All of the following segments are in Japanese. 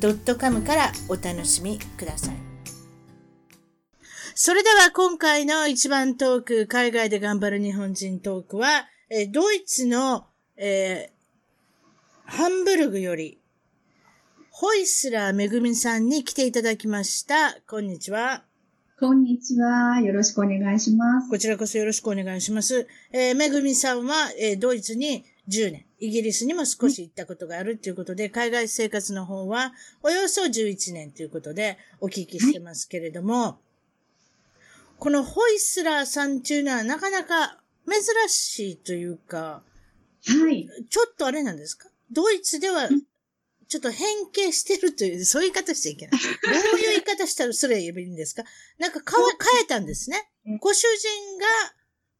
.com からお楽しみください。それでは今回の一番トーク、海外で頑張る日本人トークは、えードイツの、えーハンブルグより、ホイスラーめぐみさんに来ていただきました。こんにちは。こんにちは。よろしくお願いします。こちらこそよろしくお願いします。えーめぐみさんは、えードイツに10年、イギリスにも少し行ったことがあるということで、海外生活の方はおよそ11年ということでお聞きしてますけれども、このホイスラーさんっていうのはなかなか珍しいというか、はい。ちょっとあれなんですか？ドイツでは、ちょっと変形してるという、そういう言い方しちゃいけない。どういう言い方したらそれ言えばいいんですか？なんか変わ変えたんですね。ご主人が、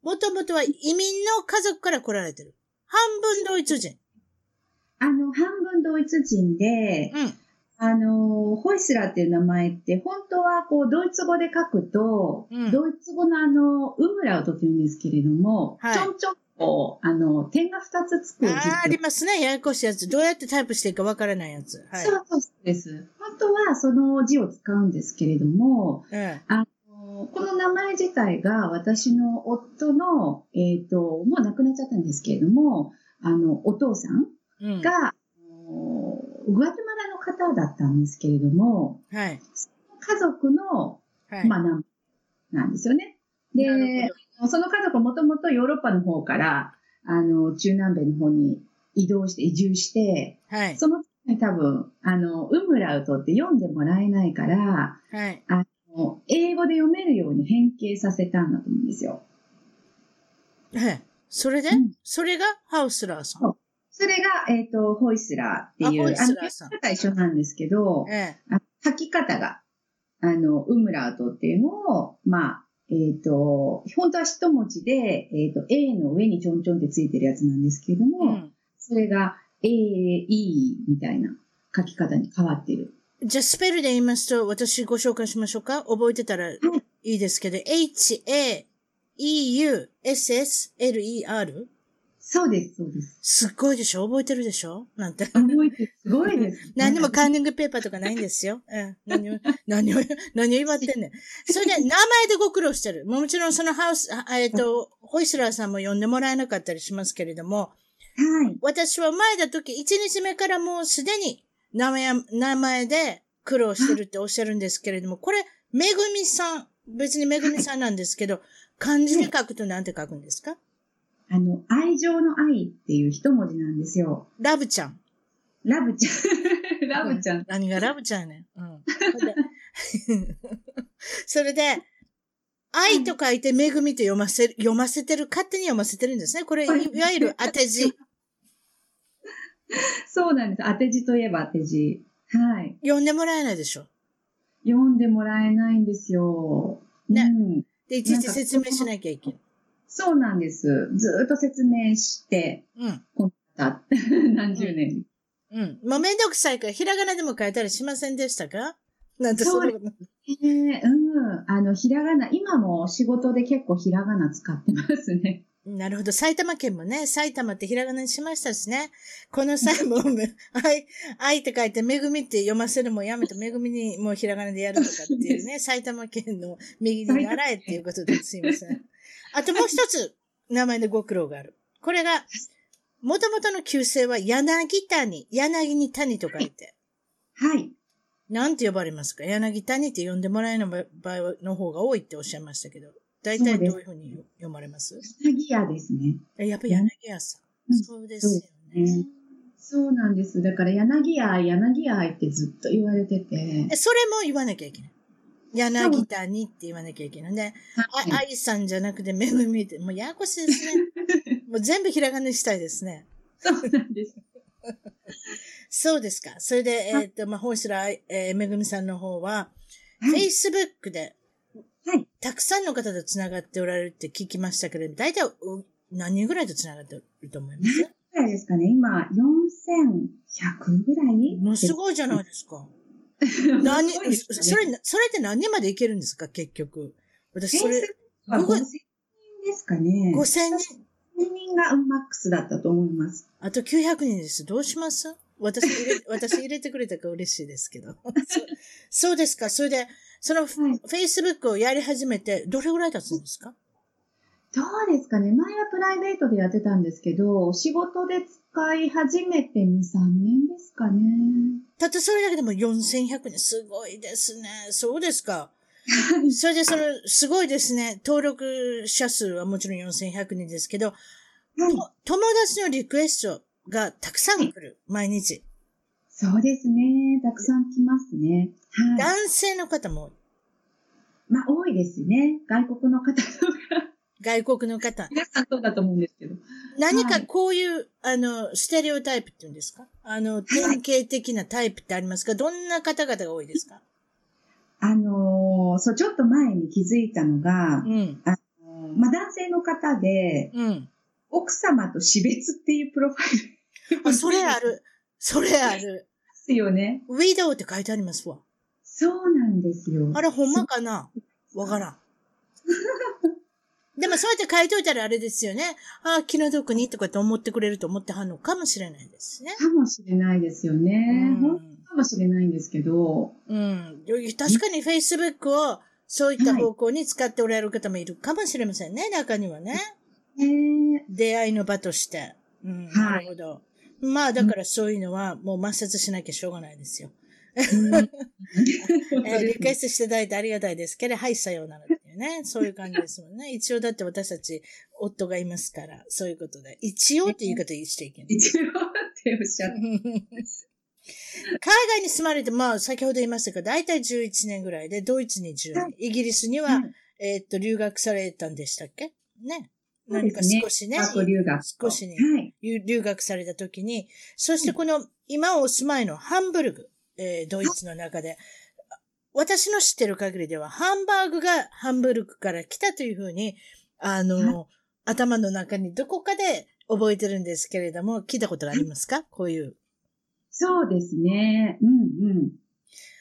もともとは移民の家族から来られてる。半分ドイツ人。あの、半分ドイツ人で、うん。あの、ホイスラーっていう名前って、本当はこう、ドイツ語で書くと、うんドイツ語のあの、ウムラウトって言うんですけれども、はいちょんちょんと、あの、点が2つつく字ああ、ありますね。ややこしいやつ。どうやってタイプしていいかわからないやつ。はい。そうそうです。本当はその字を使うんですけれども、うん。あのこの名前自体が私の夫の、えっ、と、もう亡くなっちゃったんですけれども、あの、お父さんうん。が、あのグアテマラの方だったんですけれども、はい。家族の、はい。まあ、名前なんですよね。で、その家族もともとヨーロッパの方から、あの、中南米の方に移動して、移住して、はい。その時に多分、あの、ウムラウトって読んでもらえないから、はい。もう英語で読めるように変形させたんだと思うんですよ。はい。それで、うんそれがハウスラーさん？それが、えっ、と、ホイスラーっていう、あホイスラーあの、さん書き方一緒なんですけど、ええ。あ書き方が、あの、ウムラウトっていうのを、まあ、えっ、と、本当は一文字で、えっ、と、A の上にちょんちょんってついてるやつなんですけれども、うん。それが A、E みたいな書き方に変わってる。じゃあ、スペルで言いますと、私ご紹介しましょうか？覚えてたらいいですけど、H, A, E, U, S, S, L, E, R? そうです、そうです。すっごいでしょ？覚えてるでしょ？なんて。覚えてる、すごいです。何にもカーニングペーパーとかないんですよ。うん。何を、何を、何を言わってんねん。それで、名前でご苦労してる。もちろんそのハウス、あえっ、と、ホイスラーさんも呼んでもらえなかったりしますけれども、はい。私は前だ時、1日目からもうすでに名前や、名前で苦労してるっておっしゃるんですけれども、これ、めぐみさん、別にめぐみさんなんですけど、漢字で書くとなんて書くんですか？あの、愛情の愛っていう一文字なんですよ。ラブちゃん。ラブちゃん。ラブちゃん。何がラブちゃんやねん。うん。それで愛と書いてめぐみと読ませる、読ませてる、勝手に読ませてるんですね。これ、いいわゆる当て字。そうなんです。当て字といえば当て字。はい。読んでもらえないでしょ？読んでもらえないんですよ。ねうん。で、いちいち説明しなきゃいけない。そうなんです。ずーっと説明して、うん。こんな 何十年。うん。もうめんどくさいから、ひらがなでも書いたりしませんでしたか？なんてそうそんなことええうん。あの、ひらがな、今も仕事で結構ひらがな使ってますね。なるほど。埼玉県もね、埼玉ってひらがなにしましたしね。この際も、愛、愛って書いて、めぐみって読ませるもやめて、めぐみにもうひらがなでやるとかっていうね、埼玉県の右に習えっていうことですいません。あともう一つ、名前でご苦労がある。これが、もともとの旧姓は柳谷、柳に谷と書いて。はい。なんて呼ばれますか？柳谷って呼んでもらえない場合の方が多いっておっしゃいましたけど、大体どういうふうに読まれます？柳屋ですね。えやっぱり柳屋さん。うんそうですよね。ねそうなんです。だから柳屋、柳屋ってずっと言われてて。え、それも言わなきゃいけない。柳谷って言わなきゃいけない。で、あ、愛さんじゃなくてめぐみって、もうややこしいですね。もう全部ひらがなにしたいですね。そうなんです。そうですか。それで、えっ、と、まあ、ホイスラー、えーめぐみさんの方は、はい。Facebook で、はい。たくさんの方と繋がっておられるって聞きましたけれど、大体、う何人ぐらいと繋がっていると思います？いくらですかね？今、4100ぐらい？ものすごいじゃないですか。何、それ、それって何人までいけるんですか、結局。私、それ、は僕5000人ですかね。5000人、5000人がマックスだったと思います。あと900人です。どうします？私入れ、私入れてくれたから嬉しいですけど。そうそうですか？それで、その、はい Facebook をやり始めて、どれぐらい経つんですか？どうですかね前はプライベートでやってたんですけど、仕事で使い始めて2、3年ですかね。たったそれだけでも4100人。すごいですね。そうですか。それでその、すごいですね。登録者数はもちろん4100人ですけど、はい。と友達のリクエストがたくさん来る。毎日。そうですね。たくさん来ますね。はい。男性の方も、まあ、多いですね。外国の方とか。外国の方。皆さんそうだと思うんですけど。何かこういう、あの、ステレオタイプっていうんですか？あの、典型的なタイプってありますか？どんな方々が多いですか？あのーそう、ちょっと前に気づいたのが、うん。まあ、男性の方で、うん。奥様と死別っていうプロファイル。あ、それある。それある。ですよね。ウィドウって書いてありますわ。そうなんですよ。あれほんまかな？わからん。でもそうやって書いといたらあれですよね。ああ、気の毒にとかって思ってくれると思ってはんのかもしれないですね。かもしれないですよね。うんかもしれないんですけど、うん。確かに Facebook をそういった方向に使っておられる方もいるかもしれませんね、中にはね。えー、出会いの場として。うん、はいなるほど。まあ、だからそういうのはもう抹殺しなきゃしょうがないですよ。うん えーリクエストしていただいてありがたいですけど、はい、さようならっていうね。そういう感じですもんね。一応だって私たち、夫がいますから、そういうことで。一応っていう言い方しちゃいけない。一応っておっしゃって。海外に住まれて、まあ、先ほど言いましたが、大体11年ぐらいで、ドイツに10は年、イギリスには、えーっと、留学されたんでしたっけ？ね。何か少しね、学校留学。少しねはい。留留学された時に、そしてこの、今お住まいのハンブルグ、えードイツの中で、私の知ってる限りでは、ハンバーグがハンブルグから来たというふうに、あの、頭の中にどこかで覚えてるんですけれども、聞いたことがありますか？こういう。そうですね。うんうん。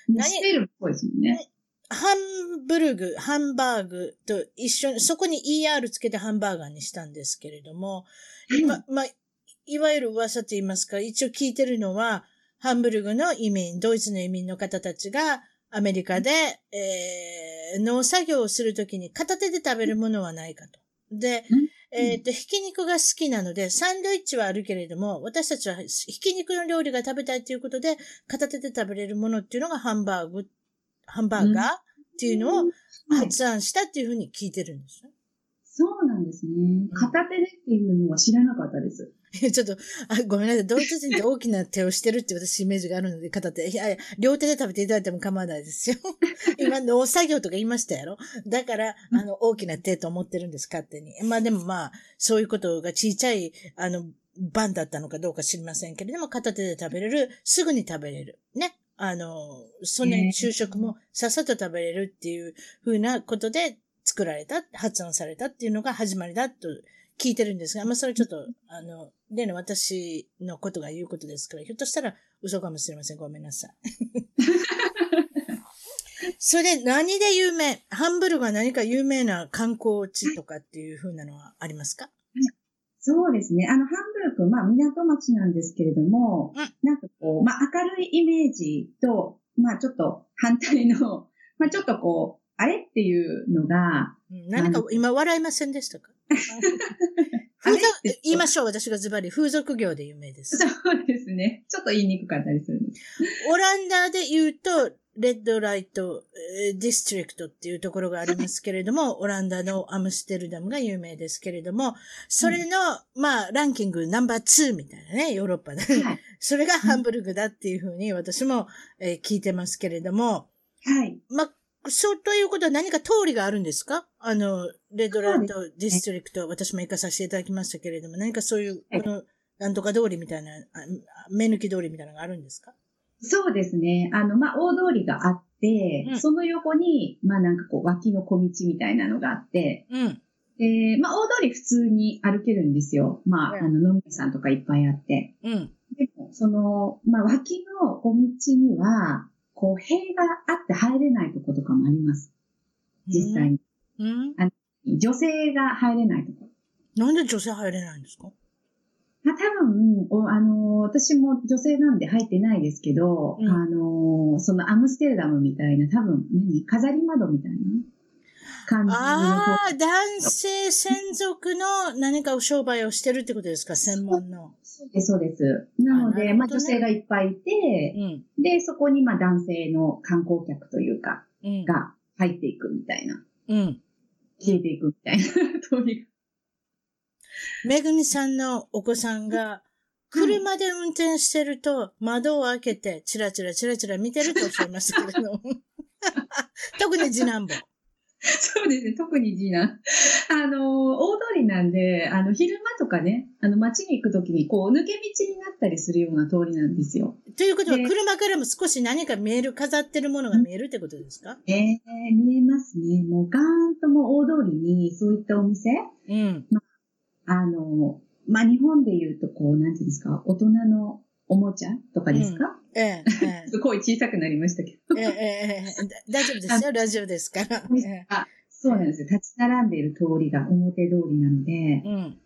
何？知ってるっぽいですもんね。ハンブルグ、ハンバーグと一緒に、そこに ER つけてハンバーガーにしたんですけれども、ま、ま、いわゆる噂と言いますか、一応聞いてるのは、ハンブルグの移民、ドイツの移民の方たちが、アメリカで、えー、農作業をするときに片手で食べるものはないかと。で、えっ、と、ひき肉が好きなので、サンドイッチはあるけれども、私たちはひき肉の料理が食べたいということで、片手で食べれるものっていうのがハンバーグ、ハンバーガーっていうのをはい発案したっていうふうに聞いてるんですね。そうなんですね。片手でっていうのは知らなかったです。ちょっと、あごめんなさい。ドイツ人って大きな手をしてるって私イメージがあるので、片手。いやいや、両手で食べていただいても構わないですよ。今、農作業とか言いましたやろ？だから、あの、大きな手と思ってるんです、勝手に。まあでもまあ、そういうことが小さい、あの、番だったのかどうか知りませんけれども、片手で食べれる、すぐに食べれる。ね。あの、そんなに昼食もさっさと食べれるっていうふうなことで作られた、発案されたっていうのが始まりだと聞いてるんですが、まあそれちょっと、あの、例の私のことが言うことですから、ひょっとしたら嘘かもしれません。ごめんなさい。それで何で有名ハンブルグは何か有名な観光地とかっていうふうなのはありますか？そうですね。あの、ハンブルク、まあ、港町なんですけれども、うん。なんかこう、まあ、明るいイメージと、まあ、ちょっと反対の、まあ、ちょっとこう、あれっていうのが、うん。何か。今笑いませんでしたか？風俗、言いましょう。私がズバリ。風俗業で有名です。そうですね。ちょっと言いにくかったりするんです。オランダで言うと、レッドライト、えーディストリクトっていうところがありますけれども、オランダのアムステルダムが有名ですけれども、それの、まあ、ランキングナンバー2みたいなね、ヨーロッパで。はい。それがハンブルグだっていうふうに私も、えー聞いてますけれども、はい。まあ、そうということは何か通りがあるんですか？あの、 red light district、私も行かさせていただきましたけれども、何かそういう、はいこのなんとか通りみたいな、あ目抜き通りみたいなのがあるんですか？そうですね。あの、まあ、大通りがあって、うんその横に、まあ、なんかこう、脇の小道みたいなのがあって、うん。で、まあ、大通り普通に歩けるんですよ。まあ、うんあの、飲み屋さんとかいっぱいあって。うん。でも、その、まあ、脇の小道には、こう、塀があって入れないとことかもあります。実際に。うん。女性が入れないとこ。なんで女性入れないんですか？まあ、多分、おあの、私も女性なんで入ってないですけど、うんあの、そのアムステルダムみたいな、多分、何飾り窓みたいな感じの。ああ、男性専属の何かお商売をしてるってことですか？専門の。そうです、そうです。なので、ねまあ女性がいっぱいいて、うん。で、そこにまあ男性の観光客というか、うん。が入っていくみたいな、うん。消えていくみたいな 通りが。めぐみさんのお子さんが、車で運転してると窓を開けてチラチラチラチラ見てるとおっしゃいましたけれども。特に次男坊。そうですね、特に次男。あの、大通りなんで、あの、昼間とかね、あの、街に行くときに、こう、抜け道になったりするような通りなんですよ。ということは、で車からも少し何か見える、飾ってるものが見えるってことですか？ええ見えますね。もう、ガーンともう大通りに、そういったお店、うん。あの、まあ、日本で言うと、こう、なんていうんですか、大人のおもちゃとかですか、ええ、えちょっと声小さくなりましたけど。え、ええ、ええ、大丈夫ですよ、ラジオですから。えあそうなんですよ。立ち並んでいる通りが表通りなのでえ、うん。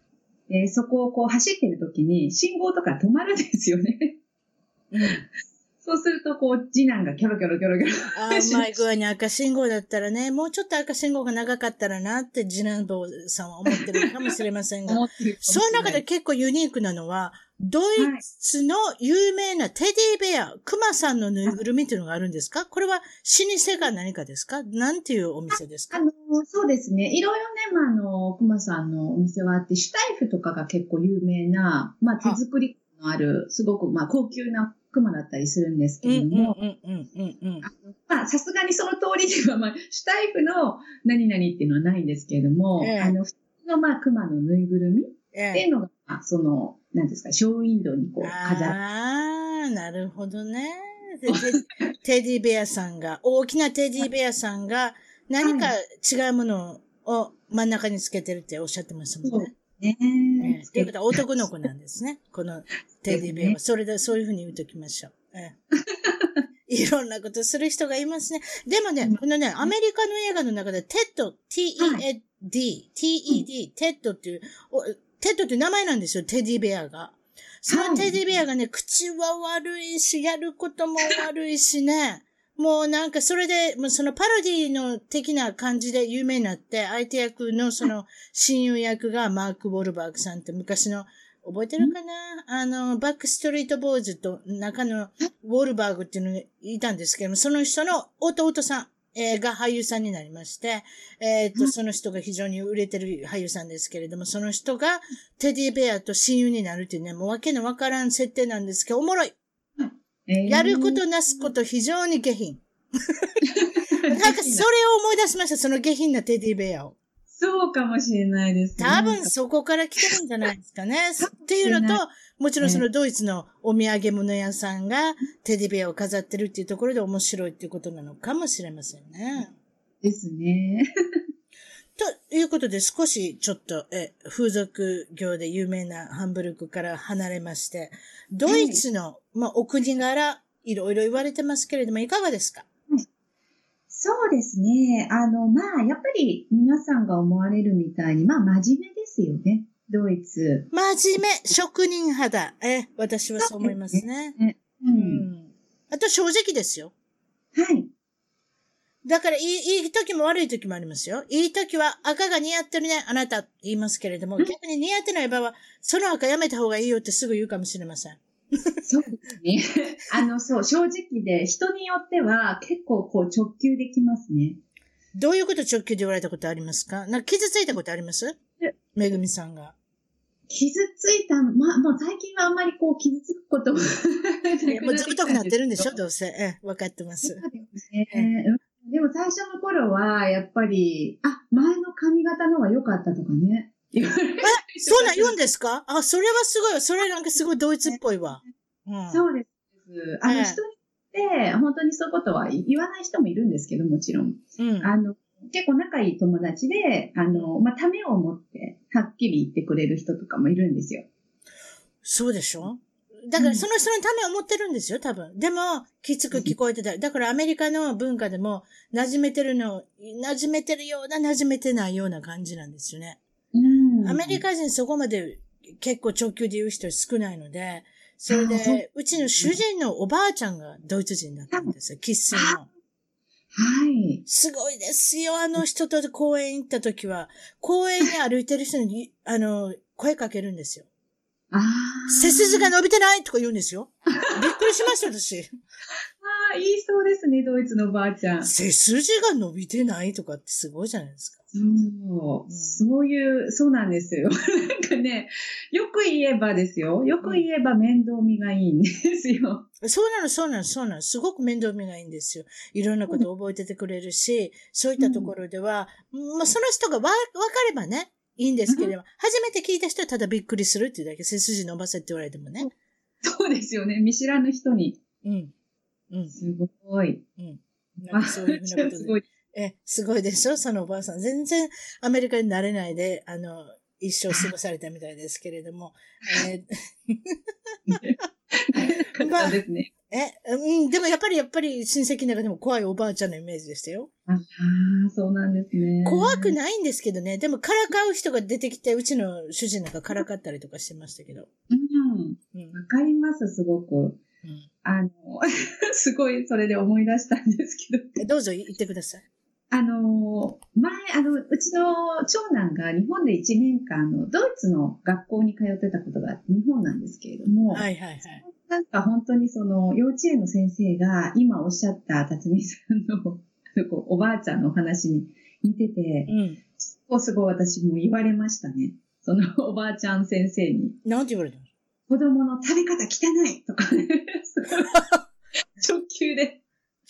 でそこをこう走ってる時に信号とか止まるんですよね。うん。そうすると、こう、次男がキョロキョロキョロキョロ。ああ、うまい具合に赤信号だったらね、もうちょっと赤信号が長かったらなって次男坊さんは思ってるかもしれませんが、その中で結構ユニークなのは、ドイツの有名なテディベア、クマさんのぬいぐるみっていうのがあるんですか？これは老舗か何かですか？なんていうお店ですか？あの、そうですね。いろいろね、まあ、あの、熊さんのお店はあって、シュタイフとかが結構有名な、まあ、手作りのある、すごく、まあ、高級な熊だったりするんですけれども、うんうんうんうん。まあ、さすがにその通りには、まあ、シュタイフの何々っていうのはないんですけれども、ええあの、普通の、まあ、熊のぬいぐるみっええていうのが、まあその、なんですか、ショーウィンドウにこう、飾る。ああ、なるほどね。テディベアさんが、大きなテディベアさんが何か違うものを真ん中につけてるっておっしゃってましたもんね。ねええということは男の子なんですね。このテディベアは。それで、そういうふうに言うときましょう。ええ いろんなことする人がいますね。でもね、このね、アメリカの映画の中で、テッド、T-E-D、T-E-D、テッドっていう、おテッドっていう名前なんですよ、テディベアが。そのテディベアがね、口は悪いし、やることも悪いしね。もうなんかそれで、もうそのパロディの的な感じで有名になって、相手役のその親友役がマーク・ウォルバーグさんって昔の、覚えてるかな？あの、バックストリートボーイズと中のウォルバーグっていうのがいたんですけども、その人の弟さん、えーが俳優さんになりまして、えっ、と、その人が非常に売れてる俳優さんですけれども、その人がテディベアと親友になるっていうね、もうわけのわからん設定なんですけど、おもろい。ええやることなすこと非常に下品。なんかそれを思い出しました、その下品なテディベアを。そうかもしれないですね。多分そこから来てるんじゃないですかね。っていうのと、もちろんそのドイツのお土産物屋さんがテディベアを飾ってるっていうところで面白いっていうことなのかもしれませんね。ですね。ということで少しちょっとえ風俗業で有名なハンブルクから離れまして、ドイツの、まあ、お国柄いろいろ言われてますけれども、いかがですか？そうですね。あの、まあ、やっぱり皆さんが思われるみたいに、まあ、真面目ですよね。ドイツ。真面目、職人肌。え、私はそう思いますね。う。うんん。あと正直ですよ。はい。だから、いい、いい時も悪い時もありますよ。いい時は赤が似合ってるね、あなた、言いますけれども、逆に似合ってない場合は、その赤やめた方がいいよってすぐ言うかもしれません。そうですね。あの、そう、正直で、人によっては結構こう直球できますね。どういうこと直球で言われたことありますか？なんか傷ついたことあります？えめぐみさんが。傷ついたの、まあ、もう最近はあんまりこう傷つくことももうずぶとくなってるんでしょ？ょどうせ。ええ、わかってます。そうですね。うんでも最初の頃は、やっぱり、あ、前の髪型の方が良かったとかね。言われるそうなん言うんですか？あ、それはすごい。それなんかすごいドイツっぽいわ。うん。そうです。あの、ええ人によって、本当にそういうことは言わない人もいるんですけど、もちろん。うん。あの、結構仲いい友達で、あの、まあ、ためを持って、はっきり言ってくれる人とかもいるんですよ。そうでしょ？だからその人のためを持ってるんですよ、多分。でも、きつく聞こえてた。だからアメリカの文化でも、馴染めてるの、馴染めてるような、馴染めてないような感じなんですよね。うんアメリカ人そこまで結構直球で言う人少ないので、それで、うちの主人のおばあちゃんがドイツ人だったんですよ、生粋の。はい。すごいですよ、あの人と公園行った時は。公園に歩いてる人に、あの、声かけるんですよ。ああ。背筋が伸びてないとか言うんですよ。びっくりしました、私。ああ、いいそうですね、ドイツのおばあちゃん。背筋が伸びてないとかってすごいじゃないですか。そう、うんそういう、そうなんですよ。なんかね、よく言えばですよ。よく言えば面倒見がいいんですよ。そうなの、そうなの、そうなの。すごく面倒見がいいんですよ。いろんなことを覚えててくれるし、そういったところでは、まあ、その人がわ、わかればね、いいんですけれども、初めて聞いた人はただびっくりするっていうだけ、背筋伸ばせって言われてもね。そうですよね。見知らぬ人に。うん。うん。すごい。なんかそういうふうなことで。すごい。え、すごいでしょそのおばあさん。全然アメリカになれないで、あの、一生過ごされたみたいですけれども。えまあですね。ーえ、うん、でもやっぱり、やっぱり親戚の中でも怖いおばあちゃんのイメージでしたよ。ああ、そうなんですね。怖くないんですけどね。でも、からかう人が出てきて、うちの主人なんかからかったりとかしてましたけど。うん。うん。わかります、すごく。うんあの、すごいそれで思い出したんですけど。えどうぞ言ってください。あの、前、あの、うちの長男が日本で1年間、あの、ドイツの学校に通ってたことがあって、日本なんですけれども、はいはいはい。なんか本当にその、幼稚園の先生が今おっしゃった辰巳さんの、おばあちゃんのお話に似てて、うん。すごいすごい私も言われましたね。そのおばあちゃん先生に。なんて言われたの？子供の食べ方汚いとかね、直球で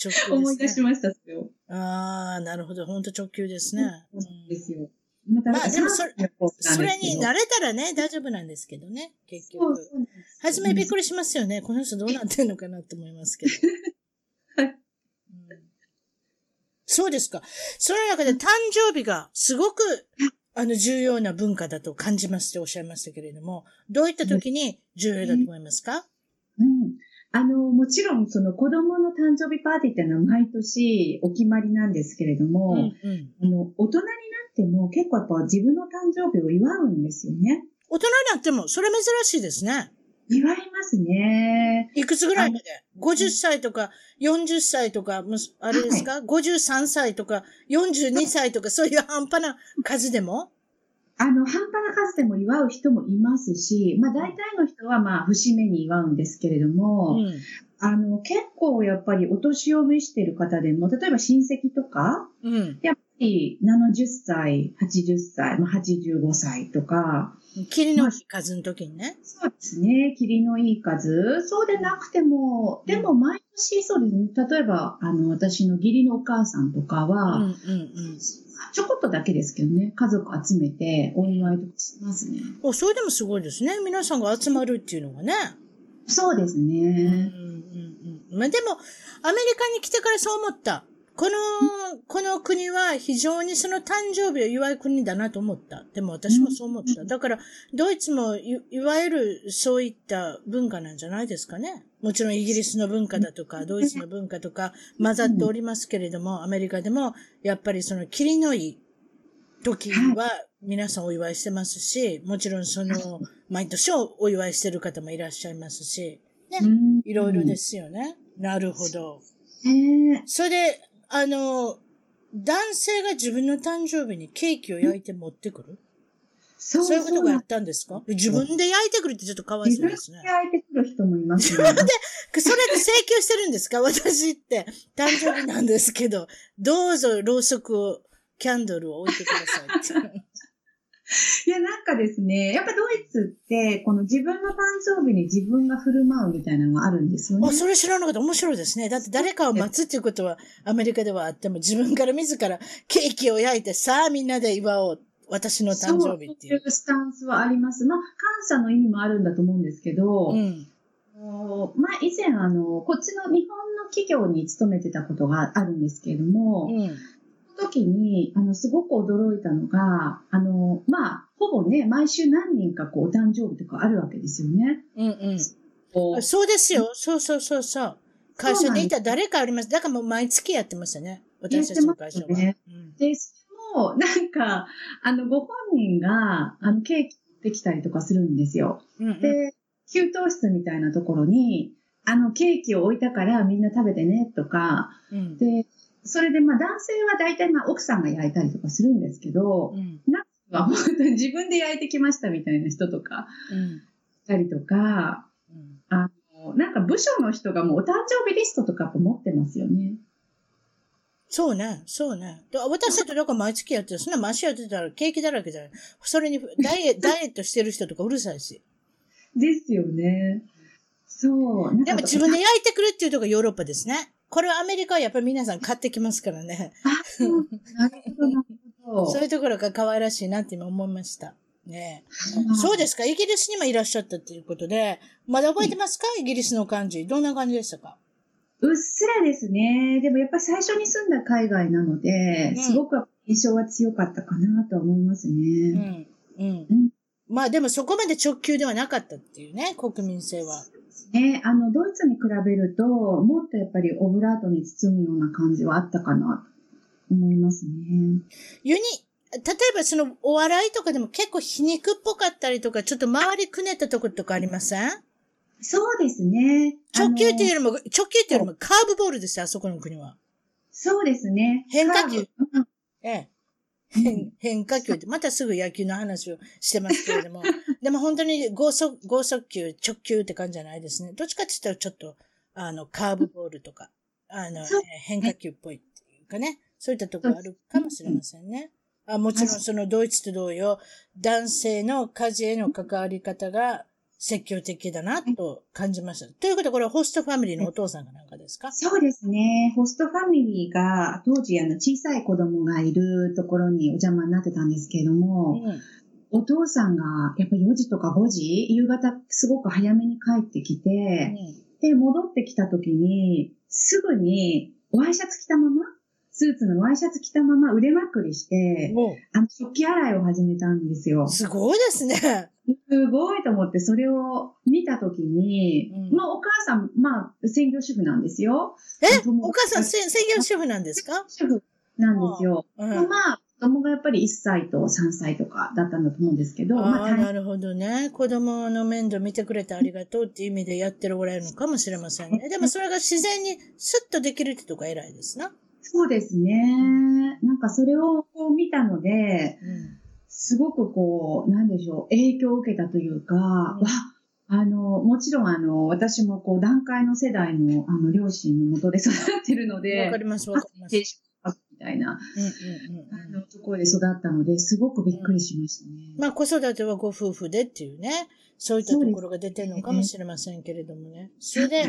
直球です、ね。思い出しました、それを。ああ、なるほど。本当直球ですね。そうですよ。まあでもそれれそれに慣れたらね、大丈夫なんですけどね、結局。そうそうなんです初めびっくりしますよね。この人どうなってんのかなって思いますけど。はいうんそうですか。その中で誕生日がすごく、あの、重要な文化だと感じますっておっしゃいましたけれども、どういった時に重要だと思いますか、うん。あの、もちろん、その子供の誕生日パーティーっていうのは毎年お決まりなんですけれども、うん、うん。あの、大人になっても結構やっぱ自分の誕生日を祝うんですよね。大人になっても、それ珍しいですね。祝いますね。いくつぐらいまで ?50 歳とか、40歳とか、あれですか、?53 歳とか、42歳とか、そういう半端な数でも？あの、半端な数でも祝う人もいますし、まあ大体の人はまあ節目に祝うんですけれども、うん。あの、結構やっぱりお年を召している方でも、例えば親戚とか、うん。やっぱり70歳、80歳、まあ、85歳とか、霧のいい数の時にね。そうですね、霧のいい数、そうでなくても、でも毎年そうですね、例えば、あの、私の義理のお母さんとかうん、は、うん、うん。ちょこっとだけですけどね、家族集めてお祝いとかしますね。お、それでもすごいですね。皆さんが集まるっていうのがね。そうですうん、うん、ね。うん。まあ、でも、アメリカに来てからそう思った。この、この国は非常にその誕生日を祝う国だなと思った。でも私もそう思った。だから、ドイツもいいわゆるそういった文化なんじゃないですかね。もちろんイギリスの文化だとか、ドイツの文化とか混ざっておりますけれども、アメリカでもやっぱりその霧のいい時は皆さんお祝いしてますし、もちろんその、毎年お祝いしてる方もいらっしゃいますし、うん。いろいろで。すよね。なるほど。ね。それで、あの、男性が自分の誕生日にケーキを焼いて持ってくる？そそう。いうことがあったんですか自分で焼いてくるってちょっとかわい自分でそう。ですね。焼いてくる人もいますね。それで請求してるんですか？私って誕生日なんですけど、どうぞろうそくを、キャンドルを置いてくださいって。いや、なんかですね、やっぱドイツって、この自分の誕生日に自分が振る舞うみたいなのがあるんですよねあ、。それ知らなかった。面白いですね。だって誰かを待つっていうことはアメリカではあっても、自分から自らケーキを焼いて、さあみんなで祝おう。私の誕生日っていう。そういうスタンスはあります。まあ、感謝の意味もあるんだと思うんですけど、うん。まあ、以前、あの、こっちの日本の企業に勤めてたことがあるんですけれども、うん。その時に、あの、すごく驚いたのが、あの、まあ、ほぼね、毎週何人かこう、お誕生日とかあるわけですよね。うんうん。こうそうですよ。そうそうそうそう。会社にいたら誰かあります。だからもう毎月やってましたね。私たちの会社は。やってますうんで、も、なんか、あの、ご本人が、あの、ケーキ持ってきたりとかするんですよ。うんうん。で、給湯室みたいなところに、あの、ケーキを置いたからみんな食べてね、とか、うん。で、それで、まあ、男性は大体、まあ、奥さんが焼いたりとかするんですけど、うん。まあ、本当に 自分で焼いてきましたみたいな人とか、うん。いたりとか、うん。あの、なんか部署の人がもうお誕生日リストとか持ってますよね。そうね、そうね。で私たちだから毎月やってる。そんな毎週やってたらケーキだらけじゃない。それにダイエ ダイエットしてる人とかうるさいし。ですよね。そう。なんかでも自分で焼いてくれっていうとこがヨーロッパですね。これはアメリカはやっぱり皆さん買ってきますからね。あ、そう。なるほど。そういうところが可愛らしいなって今思いました。ねはいそうですか。イギリスにもいらっしゃったっていうことで、まだ覚えてますか？イギリスの感じ。どんな感じでしたか？うっすらですね。でもやっぱり最初に住んだ海外なので、うんすごく印象は強かったかなとは思いますうね。ん。うんうん。まあでもそこまで直球ではなかったっていうね、国民性は。ね、あの、ドイツに比べると、もっとやっぱりオブラートに包むような感じはあったかなと思いますね。ユニ、例えばそのお笑いとかでも結構皮肉っぽかったりとか、ちょっと周りくねったとことかありません？そうですね。直球っていうよりも、直球っていうよりもカーブボールですよ、あそこの国は。そうですね。変化球。ええ。変変化球って、またすぐ野球の話をしてますけれども。でも本当に剛速、剛速球、直球って感じじゃないですね。どっちかって言ったらちょっと、あの、カーブボールとか、あの、変化球っぽいっていうかね。そういったところあるかもしれませんね。あもちろんそのドイツと同様、男性の家事への関わり方が積極的だなと感じました。ということはこれはホストファミリーのお父さんかなんかですか？そうですね。ホストファミリーが、当時、あの、小さい子供がいるところにお邪魔になってたんですけれども、うん。お父さんが、やっぱ4時とか5時、夕方すごく早めに帰ってきて、で、戻ってきた時に、すぐに、ワイシャツ着たまま、スーツのワイシャツ着たまま腕まくりして、もあの、食器洗いを始めたんですよう、。すごいですね。すごいと思って、それを見た時に、うんまあ、お母さん、まあ、専業主婦なんですよ。え？友お母さんせ専業主婦なんですか？主婦なんですよ。うん。まあ、子供がやっぱり1歳と3歳とかだったんだと思うんですけど、まああ、あ、なるほどね。子供の面倒見てくれてありがとうっていう意味でやっておられるのかもしれませんね。でもそれが自然にスッとできるってとこ偉いですな。そうですね。なんかそれをこう見たので、うん。すごくこう、なんでしょう、影響を受けたというか、わ、あの、もちろんあの、私もこう、段階の世代のあの、両親のもとで育ってるのわでか、ります、わかります。みたいな、うんうんうんうん。あの、ところで育ったので、すごくびっくりしましたね。まあ子育てはご夫婦でっていうね、そういったところが出てるのかもしれませんけれどもね。それで、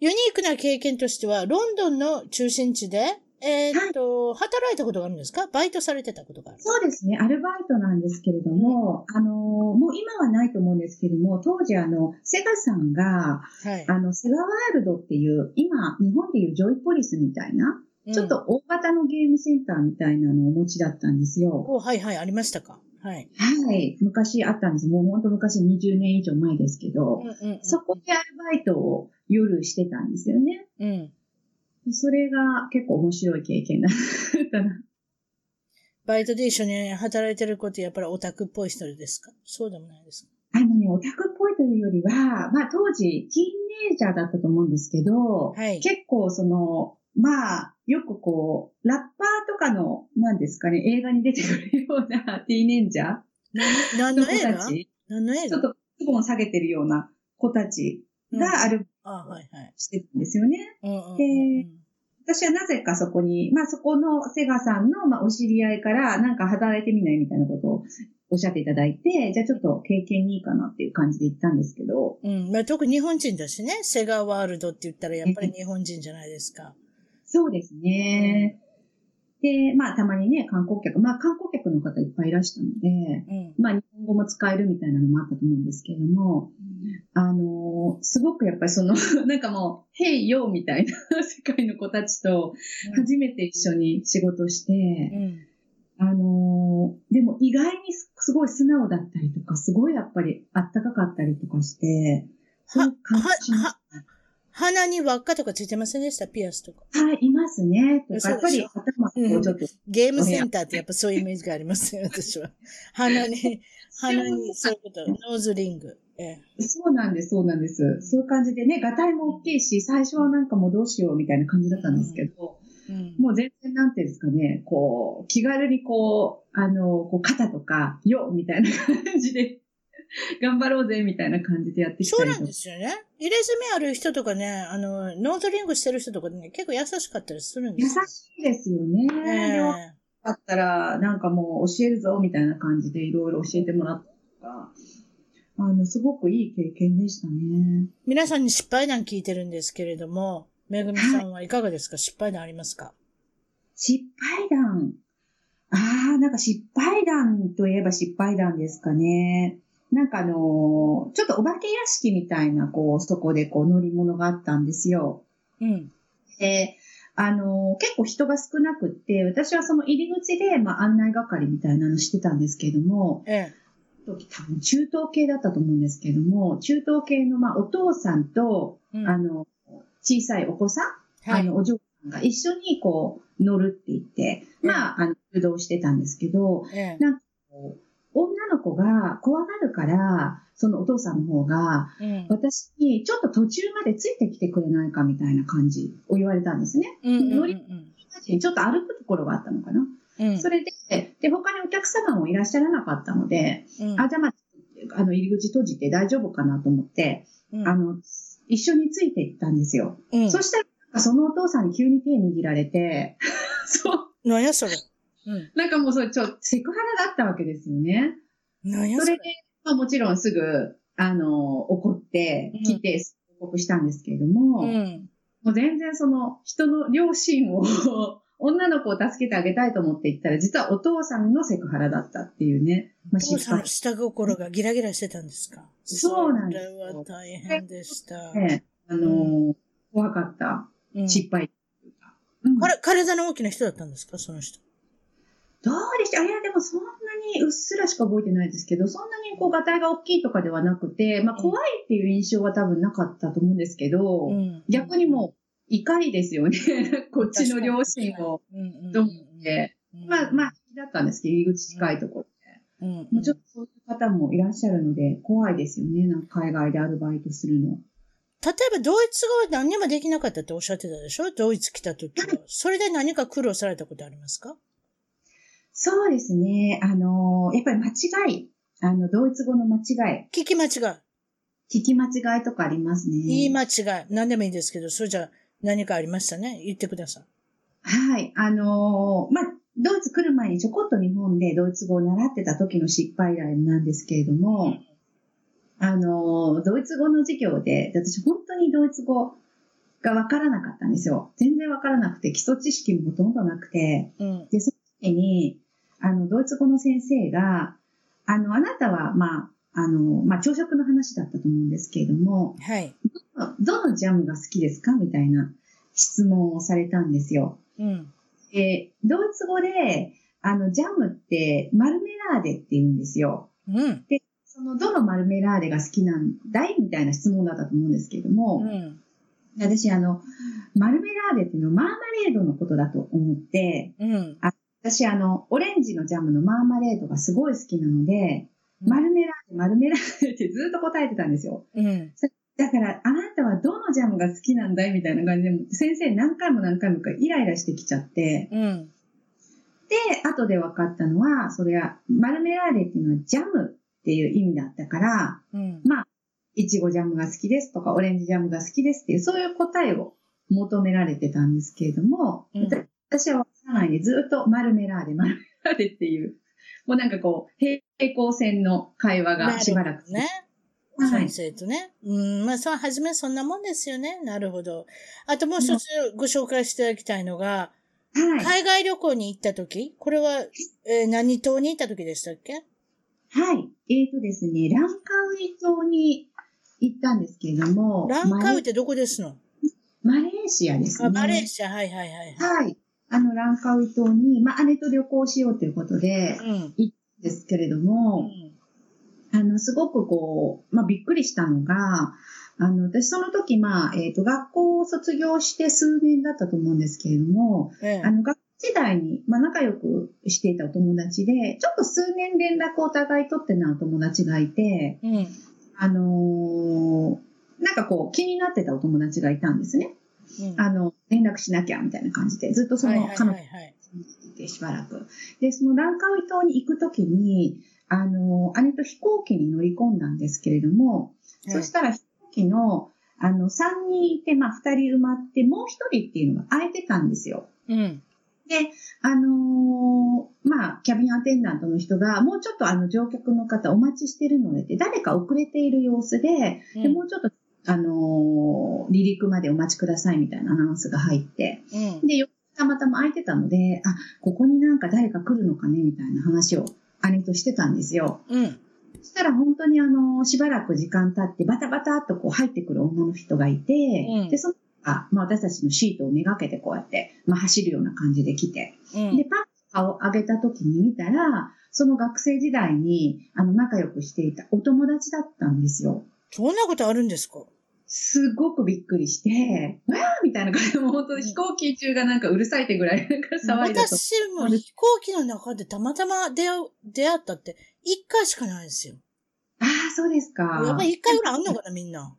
ユニークな経験としては、ロンドンの中心地で、えーっと、働いたことがあるんですか？バイトされてたことがある。そうですね、アルバイトなんですけれども、あの、もう今はないと思うんですけれども、当時あの、セガさんが、はい。あの、セガワールドっていう、今、日本でいうジョイポリスみたいな、ちょっと大型のゲームセンターみたいなのをお持ちだったんですよ。おはいはい、ありましたか？はい。はい。昔あったんです。もう本当昔20年以上前ですけど、うんうんうんそこでアルバイトを夜してたんですよね。うん。でそれが結構面白い経験だったな。バイトで一緒に働いてる子ってやっぱりオタクっぽい人ですか？そうでもないですか？あのね、オタクっぽいというよりは、まあ当時、ティーンネイジャーだったと思うんですけど、はい。結構その、まあ、よくこう、ラッパーとかの、なんですかね、映画に出てくるような ティーネイジャー？何の映画？の子たち、何の映画？ちょっとズボン下げてるような子たちがある、あ、はいはい。してるんですよね。うんうんうん。で私はなぜかそこに、まあそこのセガさんの、まあ、お知り合いから、なんか働いてみないみたいなことをおっしゃっていただいて、じゃあちょっと経験にいいかなっていう感じで行ったんですけど、うん。まあ、特に日本人だしね。セガワールドって言ったらやっぱり日本人じゃないですか。そうですね。で、まあ、たまにね、観光客、まあ、観光客の方いっぱいいらしたので、うん。まあ、日本語も使えるみたいなのもあったと思うんですけれども、あのーすごくやっぱりその、なんかもう、へいよみたいな世界の子たちと初めて一緒に仕事して、うん。あのーでも意外にすすごい素直だったりとか、すごいやっぱりあったかかったりとかして、すごく感動しました鼻に輪っかとかついてませんでした？ピアスとか。はい、いますね。やっぱり頭こうちょっと、ゲームセンターってやっぱそういうイメージがありますよ、私は。鼻に、鼻に、そういうこと、ノーズリング。ええそうなんです、そうなんです。そういう感じでね、ガタイも大きいし、最初はなんかもうどうしようみたいな感じだったんですけど、うん。もう全然なんていうんですかね、こう、気軽にこう、あの、こう肩とか、よみたいな感じで、頑張ろうぜみたいな感じでやってきそうなん。ですよね。入れ墨ある人とかね、あの、ノーズリングしてる人とかね、結構優しかったりするんで優すよ。しいですよね。えよえかったら、なんかもう教えるぞみたいな感じでいろいろ教えてもらったか、あの、すごくいい経験でしたね。皆さんに失敗談聞いてるんですけれども、めぐみさんはいかがですか？失敗談ありますか？失敗談。ああ、なんか失敗談といえば失敗談ですかね。なんかあのーちょっとお化け屋敷みたいな、こう、そこでこう乗り物があったんですよ。うん。で、あのー結構人が少なくって、私はその入り口で、まあ、案内係みたいなのしてたんですけども、ええ。時多分中東系だったと思うんですけども、中東系のまあお父さんと、うんあの、小さいお子さん、はいあの、お嬢さんが一緒にこう乗るって言って、まあ、あの、誘導してたんですけど、ええ。なんかこう、女の子が怖がるから、そのお父さんの方が、うん。私にちょっと途中までついてきてくれないかみたいな感じを言われたんですね。うんうんうん乗りちょっと歩くところがあったのかな。うん。それで、で、他にお客様もいらっしゃらなかったので、うんあ、じゃあまあ、あの、入り口閉じて大丈夫かなと思って、うんあの、一緒についていったんですよ。うんそしたら、そのお父さんに急に手握られて、そう、何やそれ？うん。なんかもうそれ、ちょ、セクハラだったわけですよね。何やそれで。、まあもちろんすぐ、あの、怒ってうん来て報告したんですけれども、うん。もう全然その人の両親を、女の子を助けてあげたいと思って行ったら、実はお父さんのセクハラだったっていうね。まあ、お父さんの下心がギラギラしてたんですか？そうなんですそれは大変でした。で、あのー怖かったうん失敗うか。うんあれ体の大きな人だったんですか？その人。どうでした？いや、でもそんなにうっすらしか覚えてないですけど、そんなにこう、ガタイが大きいとかではなくて、まあ、怖いっていう印象は多分なかったと思うんですけど、うん逆にもう、怒りですよね。こっちの両親を。と思って、うんまあ、まあ、だったんですけど、入り口近いところで。うんもうちょっとそういう方もいらっしゃるので、怖いですよね。なんか海外でアルバイトするの。例えば、ドイツ語は何にもできなかったっておっしゃってたでしょ？ドイツ来た時は。それで何か苦労されたことありますか？そうですね。あのーやっぱり間違い。あの、ドイツ語の間違聞き間違い。い。聞き間違いとかありますね。言い間違い。何でもいいですけど、それじゃあ何かありましたね？言ってください。はい。あのーまあ、ドイツ来る前にちょこっと日本でドイツ語を習ってた時の失敗談なんですけれども、うんあのードイツ語の授業で、で私本当にドイツ語がわからなかったんですよ。全然わからなくて、基礎知識もほとんどなくて、うん。で、その時に、あの、ドイツ語の先生が、あの、あなたは、まあ、あの、まあ、朝食の話だったと思うんですけれども、はい。どのジャムが好きですかみたいな質問をされたんですよ。うん。で、ドイツ語で、あの、ジャムってマルメラーデって言うんですよ。うん。その、どのマルメラーデが好きなんだいみたいな質問だったと思うんですけれども、うん。私、あの、マルメラーデっていうのはマーマレードのことだと思って、うん。私、あの、オレンジのジャムのマーマレードがすごい好きなので、マルメラーデ、マルメラーデってずっと答えてたんですよ。うん。だから、あなたはどのジャムが好きなんだいみたいな感じで、先生何回も何回もかイライラしてきちゃって、うん。で、後で分かったのは、それは、マルメラーデっていうのはジャムっていう意味だったから、うん。まあ、いちごジャムが好きですとか、オレンジジャムが好きですっていう、そういう答えを求められてたんですけれども、うん私は分からないでずっとマルメラーデ、マルメラーデっていう、もうなんかこう、平行線の会話がしばらく。ね。はい先。生とね。うん。まあ、そう、初めそんなもんですよね。なるほど。あともう一つご紹介していただきたいのが、はい。海外旅行に行った時？これは、えー何島に行った時でしたっけ？はい。えっ、とですね、ランカウイ島に行ったんですけれども、ランカウイってどこですの？マレーシアですね。あ、マレーシア、はいはいはい。はい。あの、ランカウイ島に、まあ、姉と旅行しようということで、うん。行ったんですけれどうも、ん。あの、すごくこう、まあ、びっくりしたのが、あの、私その時、まあ、えっ、と、学校を卒業して数年だったと思うんですけれども、ええあの、学生時代に、まあ、仲良くしていたお友達で、ちょっと数年連絡をお互い取ってないお友達がいて、うん。あのーなんかこう、気になってたお友達がいたんですね。うん。あの、連絡しなきゃ、みたいな感じで、ずっとそはいはいの彼女はいはい。てしばらく。で、そのランカウイ島に行くときに、あの、姉と飛行機に乗り込んだんですけれども、そしたら飛行機の、あの、3人いて、まあ2人埋まって、もう1人っていうのが空いてたんですよ。うん。で、あのーまあ、キャビンアテンダントの人が、もうちょっとあの乗客の方お待ちしてるのでって、誰か遅れている様子で、でもうちょっと、あのー離陸までお待ちくださいみたいなアナウンスが入って、うん。で、よたまたま空いてたので、あ、ここになんか誰か来るのかねみたいな話を姉としてたんですよ。うん。そしたら本当にあの、しばらく時間経ってバタバタっとこう入ってくる女の人がいて、うんで、その子が、まあ私たちのシートをめがけてこうやって、まあ走るような感じで来て、うんで、パッと顔を上げた時に見たら、その学生時代に、あの、仲良くしていたお友達だったんですよ。そんなことあるんですか？すごくびっくりして、わーみたいな感じで、もう本当に飛行機中がなんかうるさいってぐらいなんか騒いだと。私も飛行機の中でたまたま出会う、出会ったって一回しかないんですよ。ああ、そうですか。やっぱり一回ぐらいあんのかな、みんな。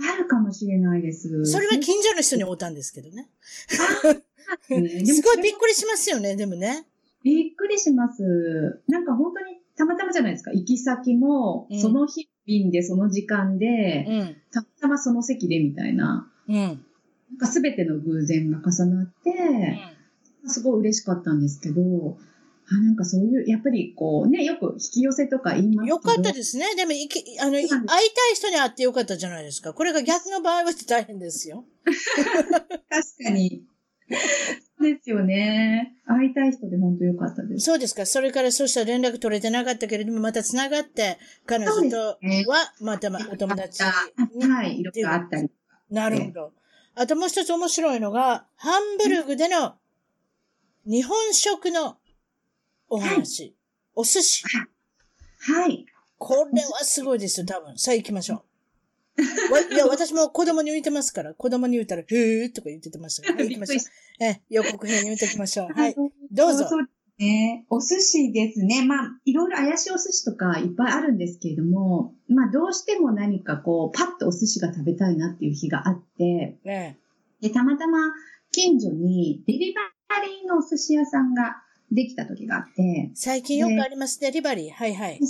あるかもしれないです。それは近所の人に会ったんですけどね。ね すごいびっくりしますよね、でもね。びっくりします。なんか本当にたまたまじゃないですか。行き先もうん、その日便でその時間で、うん。たまたまその席でみたいな、うん。なんか全ての偶然が重なって、すごい嬉しかったんですけど、あなんかそういう、やっぱりこうね、よく引き寄せとか言いますけど。よかったですね。でも、いき、あの、い会いたい人に会ってよかったじゃないですか。これが逆の場合は大変ですよ。確かに。ですよね。会いたい人で本当よかったです。そうですか。それからそうしたら連絡取れてなかったけれども、また繋がって、彼女とは、またまお友達に。はい、いろいろあったり。なるほど。あともう一つ面白いのが、ハンブルグでの日本食のお話。お寿司。はい。これはすごいですよ、多分。さあ行きましょう。わいや、私も子供に言ってますから、子供に言ったら、へーとか言っててましたから。はい、行きましょう。え、予告編に言っておきましょう。はい。どうぞ。そうですね。お寿司ですね。まあ、いろいろ怪しいお寿司とかいっぱいあるんですけれども、まあ、どうしても何かこう、パッとお寿司が食べたいなっていう日があって、ねで、たまたま近所にデリバリーのお寿司屋さんができた時があって、最近よくあります、デリバリー。はいはい。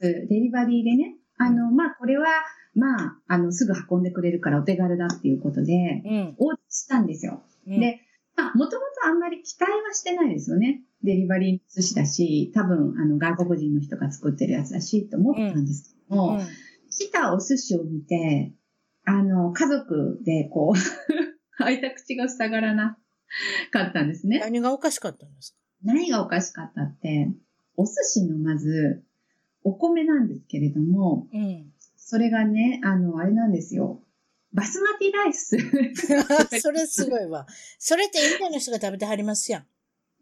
デリバリーでね、あの、まあ、これは、まあ、あの、すぐ運んでくれるからお手軽だっていうことで、うん。応募したんですよ。うんで、まあ、もともとあんまり期待はしてないですよね。デリバリー寿司だし、多分、あの、外国人の人が作ってるやつだし、と思ったんですけども、うん来たお寿司を見て、あの、家族でこう、開いた口が塞がらなかったんですね。何がおかしかったんですか？何がおかしかったって、お寿司のまず、お米なんですけれども、うん。それがね、あの、あれなんですよ。バスマティライス。それすごいわ。それってインドの人が食べてはりますやん。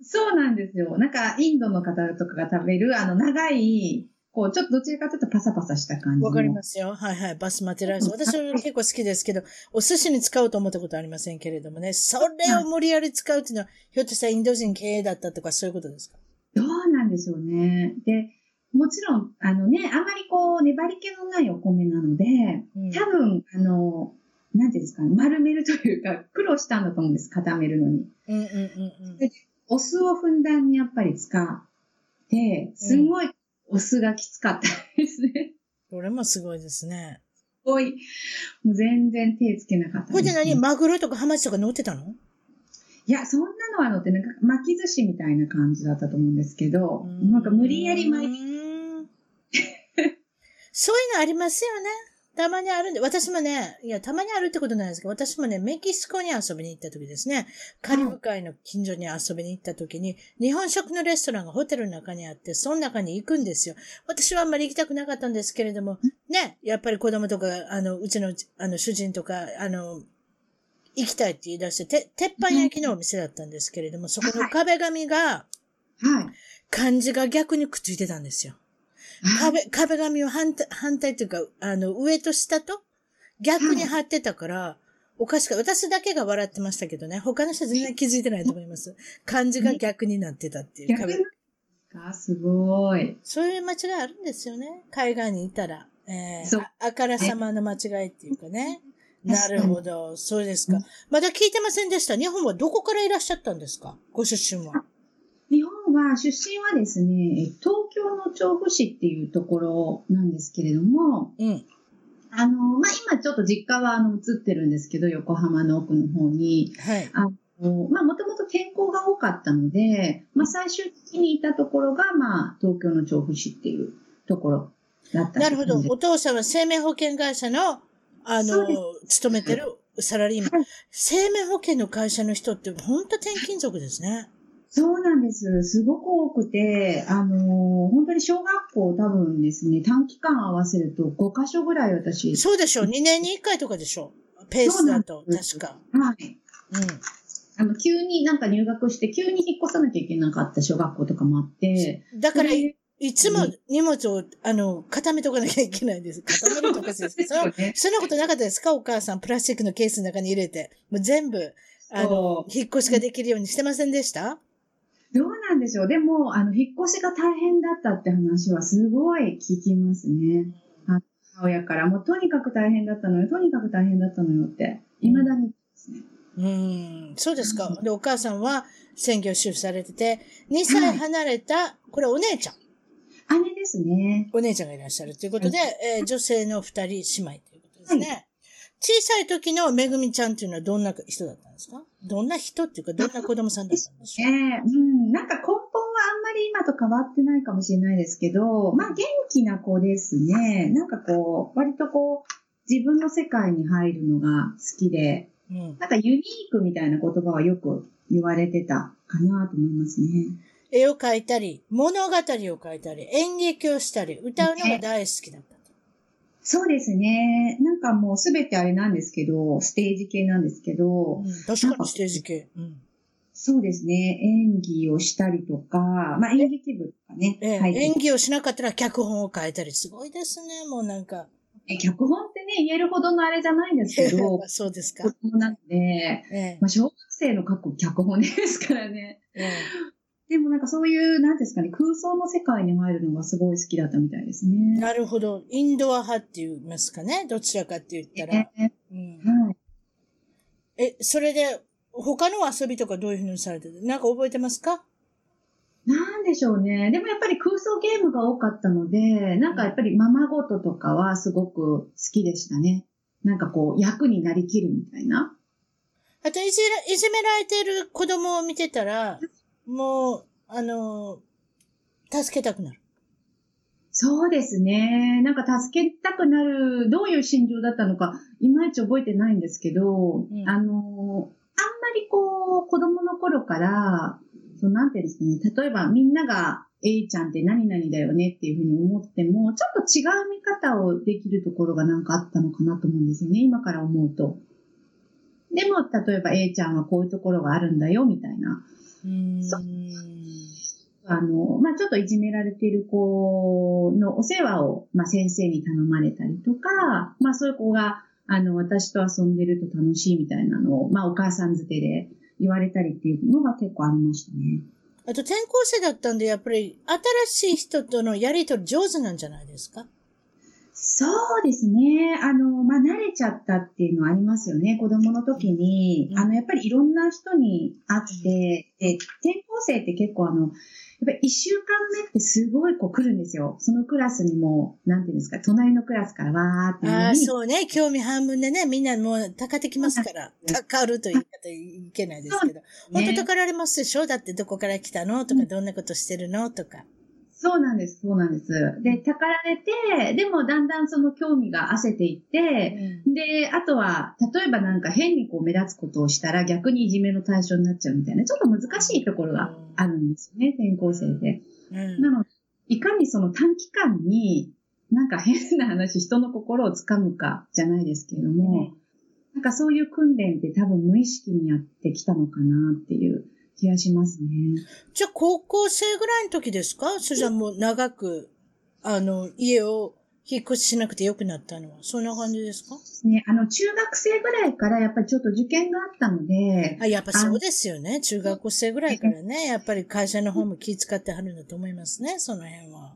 そうなんですよ。なんか、インドの方とかが食べる、あの、長い、こう、ちょっとどちらかというとパサパサした感じの。わかりますよ。はいはい。バスマティライス。私は結構好きですけど、お寿司に使うと思ったことありませんけれどもね。それを無理やり使うっていうのは、ひょっとしたらインド人経営だったとかそういうことですか？どうなんでしょうね。で、もちろん、あのね、あんまりこう、粘り気のないお米なので、うん多分、あの、なんていうんですかね、丸めるというか、苦労したんだと思うんです、固めるのに。うんうんうんうん。お酢をふんだんにやっぱり使って、すごいお酢がきつかったですね。これもすごいですね。すごい、もう全然手つけなかったこれで何？いマグロとかハマチとか乗ってたの？や、そんなのはのって、なんか巻き寿司みたいな感じだったと思うんですけど、なんか無理やり巻いて、て。そういうのありますよね。たまにあるんで、私もね、いや、たまにあるってことないですけど、私もね、メキシコに遊びに行った時ですね、カリブ海の近所に遊びに行った時に、日本食のレストランがホテルの中にあって、その中に行くんですよ。私はあんまり行きたくなかったんですけれども、ね、やっぱり子供とか、あの、うちの、あの、主人とか、あの、行きたいって言い出して、て、鉄板焼きのお店だったんですけれども、そこの壁紙が、はい。漢字が逆にくっついてたんですよ。壁、壁紙を反対、反対っていうか、あの、上と下と逆に貼ってたから、おかしく、私だけが笑ってましたけどね、他の人全然気づいてないと思います。漢字が逆になってたっていう壁。あ、すごい。そういう間違いあるんですよね。海外にいたら。えー、あからさまの間違いっていうかね。なるほど。そうですか。まだ聞いてませんでした。日本はどこからいらっしゃったんですか？ご出身は。出身はですね、東京の調布市っていうところなんですけれども、うん。あの、まあ、今ちょっと実家はあの映ってるんですけど、横浜の奥の方に。はい。あの、まあ、もともと健康が多かったので、まあ、最終的にいたところが、まあ、東京の調布市っていうところだったなるほど。お父さんは生命保険会社の、あの、勤めてるサラリーマン。生命保険の会社の人って本当転勤族ですね。そうなんです。すごく多くて、あのー、本当に小学校多分ですね、短期間合わせると5箇所ぐらい私。そうでしょう。2年に1回とかでしょう。ペースだと、確か。はい。うん。あの、急になんか入学して、急に引っ越さなきゃいけなかった小学校とかもあって。だから、いつも荷物を、あの、固めとかなきゃいけないんです。固めるとかです そそんなことなかったですか？お母さん、プラスチックのケースの中に入れて。もう全部、あの、引っ越しができるようにしてませんでした？どうなんでしょう。でも、あの、引っ越しが大変だったって話はすごい聞きますね。母親から。もうとにかく大変だったのよ。とにかく大変だったのよって、未だにですね。うん、そうですか。で、お母さんは専業主婦されてて、2歳離れた、はい、これお姉ちゃん。姉ですね。お姉ちゃんがいらっしゃるということで、はい、えー、女性の二人姉妹ということですね。はい小さい時のめぐみちゃんっていうのはどんな人だったんですか？どんな人っていうか、どんな子供さんだったんでしょうええー、うん、なんか根本はあんまり今と変わってないかもしれないですけど、まあ元気な子ですね。なんかこう、割とこう、自分の世界に入るのが好きで、うん、なんかユニークみたいな言葉はよく言われてたかなと思いますね。絵を描いたり、物語を書いたり、演劇をしたり、歌うのが大好きだ。そうですね。なんかもうすべてあれなんですけど、ステージ系なんですけど。うん、確かにステージ系。うん、そうですね。演技をしたりとか、まあ演劇部とかね。ええ、演技をしなかったら脚本を書いたり、すごいですね。もうなんか。え、脚本ってね、言えるほどのあれじゃないんですけど。そうですか。子供なので、ええ、まあ小学生の書く脚本ですからね。ええでもなんかそういう、なんですかね、空想の世界に入るのがすごい好きだったみたいですね。なるほど。インドア派って言いますかね。どちらかって言ったら。えー、うん、はい。え、それで、他の遊びとかどういうふうにされてるなんか覚えてますか？なんでしょうね。でもやっぱり空想ゲームが多かったので、なんかやっぱりままごととかはすごく好きでしたね。なんかこう、役になりきるみたいな。あといじら、いじめられてる子供を見てたら、もう、あの、助けたくなる。そうですね。なんか助けたくなる、どういう心情だったのか、いまいち覚えてないんですけど、うん、あの、あんまりこう、子供の頃から、そう、なんていうんですかね、例えばみんなが、えいちゃんって何々だよねっていうふうに思っても、ちょっと違う見方をできるところがなんかあったのかなと思うんですよね、今から思うと。でも、例えば A ちゃんはこういうところがあるんだよ、みたいな。そう。あの、まあ、ちょっといじめられている子のお世話を、まあ、先生に頼まれたりとか、まあ、そういう子が、あの、私と遊んでると楽しいみたいなのを、まあ、お母さんづてで言われたりっていうのが結構ありましたね。あと、転校生だったんで、やっぱり、新しい人とのやりとり上手なんじゃないですか？そうですね。あの、まあ、慣れちゃったっていうのはありますよね。子供の時に、うん、あの、やっぱりいろんな人に会って、で、転校生って結構あの、やっぱり一週間目ってすごいこう来るんですよ。そのクラスにも、なんていうんですか、隣のクラスからわーって。ああ、そうね。興味半分でね、みんなもう、たかってきますから。たかると言い方いけないですけど。本当たかられますでしょ？だってどこから来たの？とか、どんなことしてるの？とか。そうなんです、そうなんです。で、たかられて、でもだんだんその興味が褪せていって、で、あとは、例えばなんか変にこう目立つことをしたら逆にいじめの対象になっちゃうみたいな、ちょっと難しいところがあるんですよね、転校生で。うん。なので、いかにその短期間に、なんか変な話、人の心をつかむかじゃないですけれども、なんかそういう訓練って多分無意識にやってきたのかなっていう気がしますね。じゃあ、高校生ぐらいの時ですか？それじゃあもう長く、あの、家を引っ越ししなくてよくなったのは。そんな感じですか？ね、あの、中学生ぐらいからやっぱりちょっと受験があったので、あ、やっぱそうですよね。中学校生ぐらいからね。やっぱり会社の方も気遣ってはるんだと思いますね。その辺は。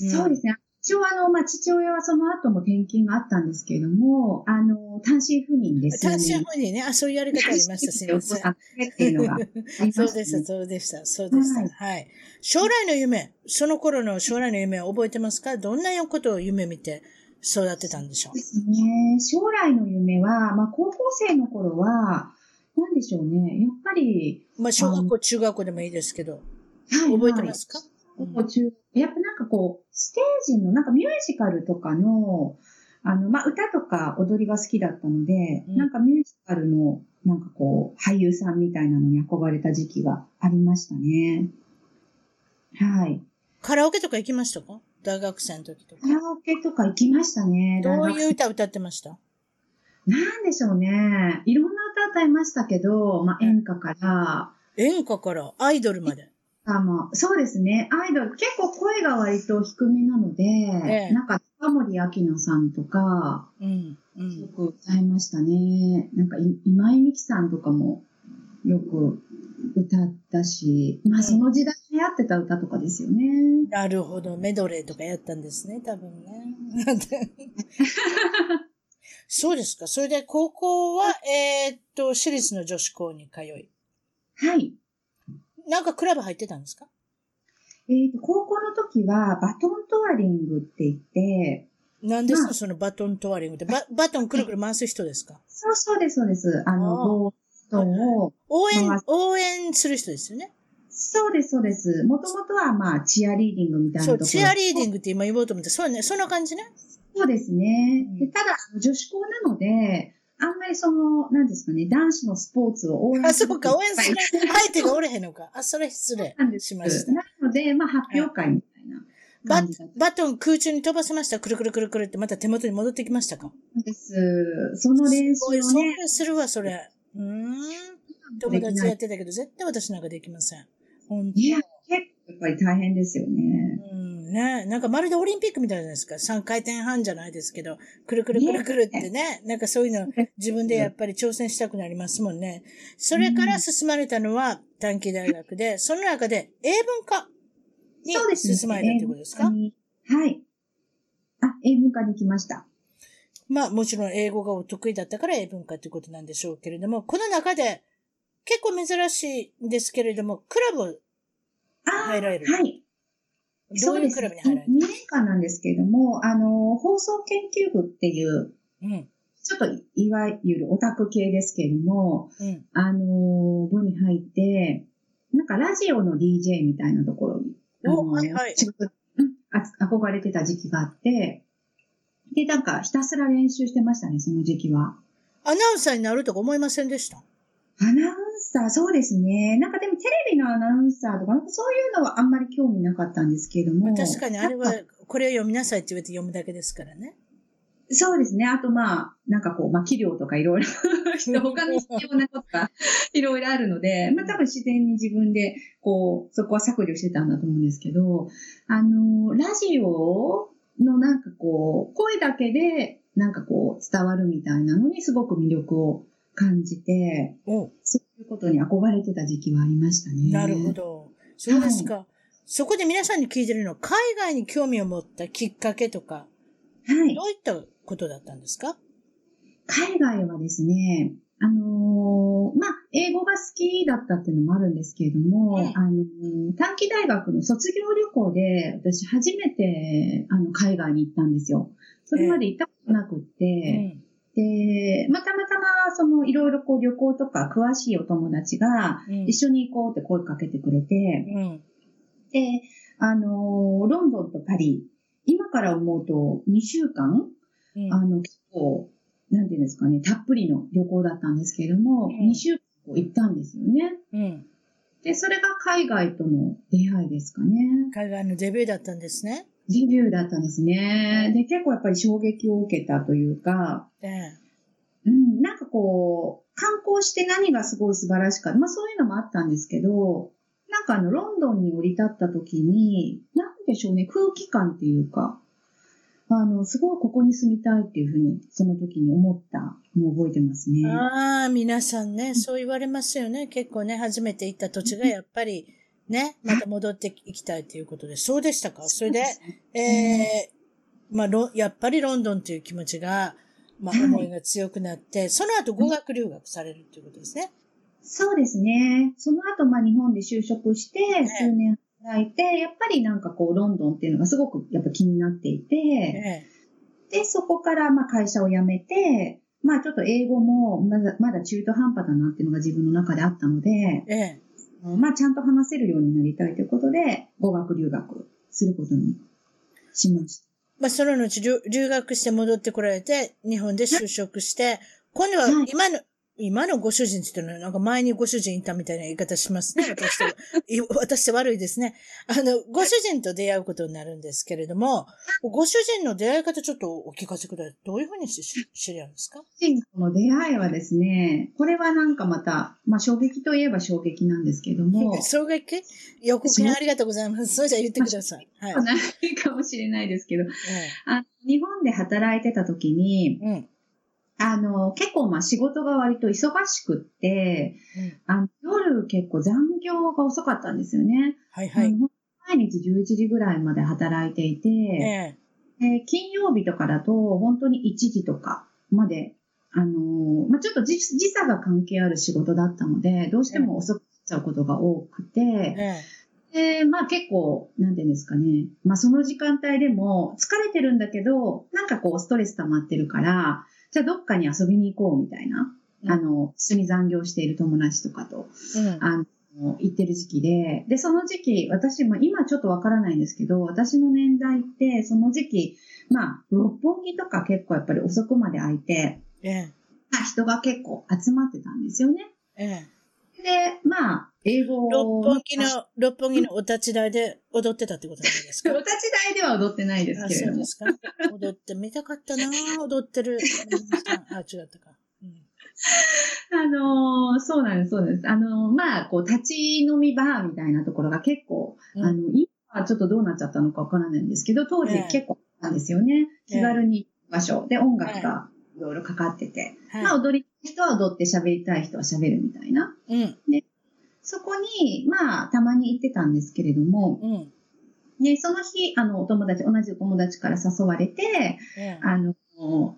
うんそうですね。一応あの、まあ、父親はその後も転勤があったんですけれども、あの、単身赴任です単身赴任ね。あ、そういうやり方ありました。すみません。っていうのがありましたねそうでした、そうでした、そうでした。はいはい。将来の夢、その頃の将来の夢を覚えてますか？どんなことを夢見て育てたんでしょですね。将来の夢は、まあ、高校生の頃は、なんでしょうね。やっぱり、うまあ、小学校、中学校でもいいですけど、はい覚えてますか、はい高校中、やっぱかこう、ステージの、なんかミュージカルとかの、あの、まあ、歌とか踊りが好きだったので、うんなんかミュージカルの、なんかこう、俳優さんみたいなのに憧れた時期がありましたね。はい。カラオケとか行きましたか？大学生の時とかカ。ラオケとか行きましたね。どういう歌歌ってました？なんでしょうね。いろんな歌歌いましたけど、まあ、演歌から、演歌から？アイドルまで。あの、そうですね。アイドル、結構声が割と低めなので、ええなんか、高森明菜さんとか、うん。うよん。く歌いましたね。なんかい、今井美樹さんとかもよく歌ったし、まあその時代流行ってた歌とかですよね。なるほど。メドレーとかやったんですね、多分ね。そうですか。それで高校は、えーっと、私立の女子校に通い。はい。なんかクラブ入ってたんですか？えっ、と、高校の時はバトントワリングって言って、何ですか、まあそのバトントワリングって。ババトンくるくる回す人ですか？そうそうです、そうです。あの、ボートを、応援応援する人ですよね？そうです、そうです。もともとはまあ、チアリーディングみたいなそう、ところ。チアリーディングって今言おうと思って、そうね、そんな感じね。そうですね。ただ、女子校なので、りその、なんですかね、男子のスポーツを応援あ、そうか、応援するはい相手がおれへんのか。あ、それ失礼しました。なので、まあ、発表会みたいなババトン空中に飛ばせました。くるくるくるくるってまた手元に戻ってきましたか？たです。その練習をすごいそね、れするわ、それ。うーん。友達やってたけど、絶対私なんかできません。ほんといや、結構やっぱり大変ですよね。うん、ねなんかまるでオリンピックみたいじゃないですか。3回転半じゃないですけど、くるくるくるくるってね、なんかそういうの自分でやっぱり挑戦したくなりますもんね。それから進まれたのは短期大学で、その中で英文科に。進まれたってことですか？英文科にはい。あ、英文科に来ました。まあもちろん英語がお得意だったから英文化ということなんでしょうけれども、この中で結構珍しいんですけれども、クラブ、あ入られるはい。どういうクラブに入られ2年間なんですけれども、あの、放送研究部っていう、たうん、ちょっといわゆるオタク系ですけれども、うん。あの、部に入って、なんかラジオの DJ みたいなところに、はいはい。憧れてた時期があって、で、なんかひたすら練習してましたね、その時期は。アナウンサーになるとか思いませんでした？アナウンサー、そうですね。なんかでもテレビのアナウンサーとか、なんかそういうのはあんまり興味なかったんですけれども。確かにあれはこれを読みなさいって言われて読むだけですからね。そうですね。あとまあ、なんかこう、まあ、器量とかいろいろ、他に必要なことがいろいろあるので、まあ多分自然に自分で、こう、そこは削除してたんだと思うんですけど、あの、ラジオのなんかこう、声だけで、なんかこう、伝わるみたいなのにすごく魅力を感じて、おそういうことに憧れてた時期はありましたね。なるほ。ど。そうですか。そこで皆さんに聞いてるのは、海外に興味を持ったきっかけとか、はいど。ういったことだったんですか？海外はですね、あのーまあ、英語が好きだったっていうのもあるんですけれども、うんあのー短期大学の卒業旅行で、私初めて、あの、海外に行ったんですよ。それまで行ったことなくって、で、まあ、たまたま、その、いろいろこう旅行とか詳しいお友達が、うん。一緒に行こうって声かけてくれて、うん。で、あの、ロンドンとパリ、今から思うと2週間、うんあの、結構、なんていうんですかね、たっぷりの旅行だったんですけれども、うん2週間行ったんですよね。うん。で、それが海外との出会いですかね。海外のデビューだったんですね。デビューだったんですね。で、結構やっぱり衝撃を受けたというか、ええ。うん、なんかこう、観光して何がすごい素晴らしかった。まあそういうのもあったんですけど、なんかあの、ロンドンに降り立った時に、なんでしょうね、空気感っていうか、あの、すごいここに住みたいっていうふうに、その時に思ったのを覚えてますね。ああ、皆さんね、そう言われますよね。結構ね、初めて行った土地がやっぱり、ね、また戻っていきたいということで、そうでしたか？それで、ええまあ、ロやっぱりロンドンという気持ちが、まあ、はい思いが強くなって、その後語学留学されるということですね。そうですね。その後、まあ日本で就職して、数年働いて、やっぱりなんかこう、ロンドンっていうのがすごくやっぱ気になっていて、えで、そこからまあ会社を辞めて、まあちょっと英語もまだまだ中途半端だなっていうのが自分の中であったので。まあちゃんと話せるようになりたいということで、語学留学することにしました。まあ、その後留、留学して戻ってこられて、日本で就職して、今度ははい今の、ご主人って言ってのは、なんか前にご主人いたみたいな言い方しますね。私と、い私って悪いですね。あの、ご主人と出会うことになるんですけれども、ご主人の出会い方ちょっとお聞かせください。どういうふうにして知知り合うんですか？主人公の出会いはですね、これはなんかまた、まあ衝撃といえば衝撃なんですけども、衝撃？予告編ありがとうございます。それじゃあ言ってください。はい。ないかもしれないですけど、えあ日本で働いてた時に、えうん。あの、結構まあ仕事が割と忙しくって、あの夜結構残業が遅かったんですよね。はいはい。毎日11時ぐらいまで働いていて、ええで金曜日とかだと本当に1時とかまで、あのまあ、ちょっと時時差が関係ある仕事だったので、どうしても遅くなっちゃうことが多くて、ええで、まあ結構、なんていうんですかね。まあその時間帯でも疲れてるんだけど、なんかこうストレス溜まってるから、じゃあどっかに遊びに行こうみたいな。うんあの、一緒に残業している友達とかと、うん。あの、行ってる時期で、で、その時期、私も今ちょっとわからないんですけど、私の年代って、その時期、まあ、六本木とか結構やっぱり遅くまで空いて、ええまあ人が結構集まってたんですよね。ええで、まあ、英語を。六本木の、六本木のお立ち台で踊ってたってことなんですか？お立ち台では踊ってないですあ、けれどもそうで。すか踊ってみたかったな踊ってる。あ、違ったか。うんあのーそうなんです、そうなんです。あのーまあ、こう、立ち飲みバーみたいなところが結構、うんあの、今はちょっとどうなっちゃったのかわからないんですけど、当時ええ結構あったんですよね。ええ気軽に場所。で、音楽がいろいろかかってて。まあ、は踊り人は踊って喋りたい人は喋るみたいな。い。うん。そこに、まあ、たまに行ってたんですけれども、うん。で、その日、あの、お友達、同じお友達から誘われて、ええあの、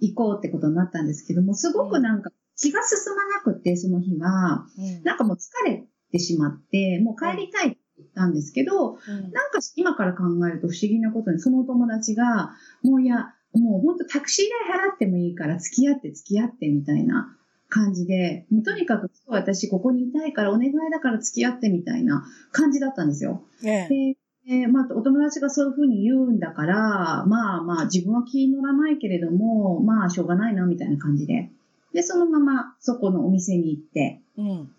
行こうってことになったんですけども、すごくなんか気が進まなくて、その日は、うんなんかもう疲れてしまって、もう帰りたいって言ったんですけど、うんなんか今から考えると不思議なことに、そのお友達が、もういや、もう本当タクシー代払ってもいいから付き合って付き合ってみたいな感じで、とにかく私ここにいたいからお願いだから付き合ってみたいな感じだったんですよ。ええで、えーまあ、お友達がそういうふうに言うんだから、まあまあ自分は気に乗らないけれども、まあしょうがないなみたいな感じで。で、そのままそこのお店に行って、うん。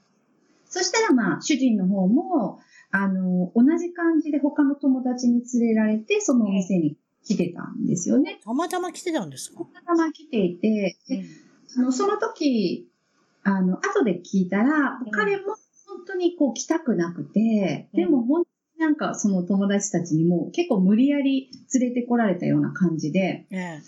そしたらまあ主人の方も、あの、同じ感じで他の友達に連れられて、そのお店に来てたんですよね。たまたま来てたんですか？たまたま来ていて、であのその時、あの、後で聞いたら、うん彼も本当にこう来たくなくて、うん。でも本当になんかその友達たちにも結構無理やり連れてこられたような感じで、ええ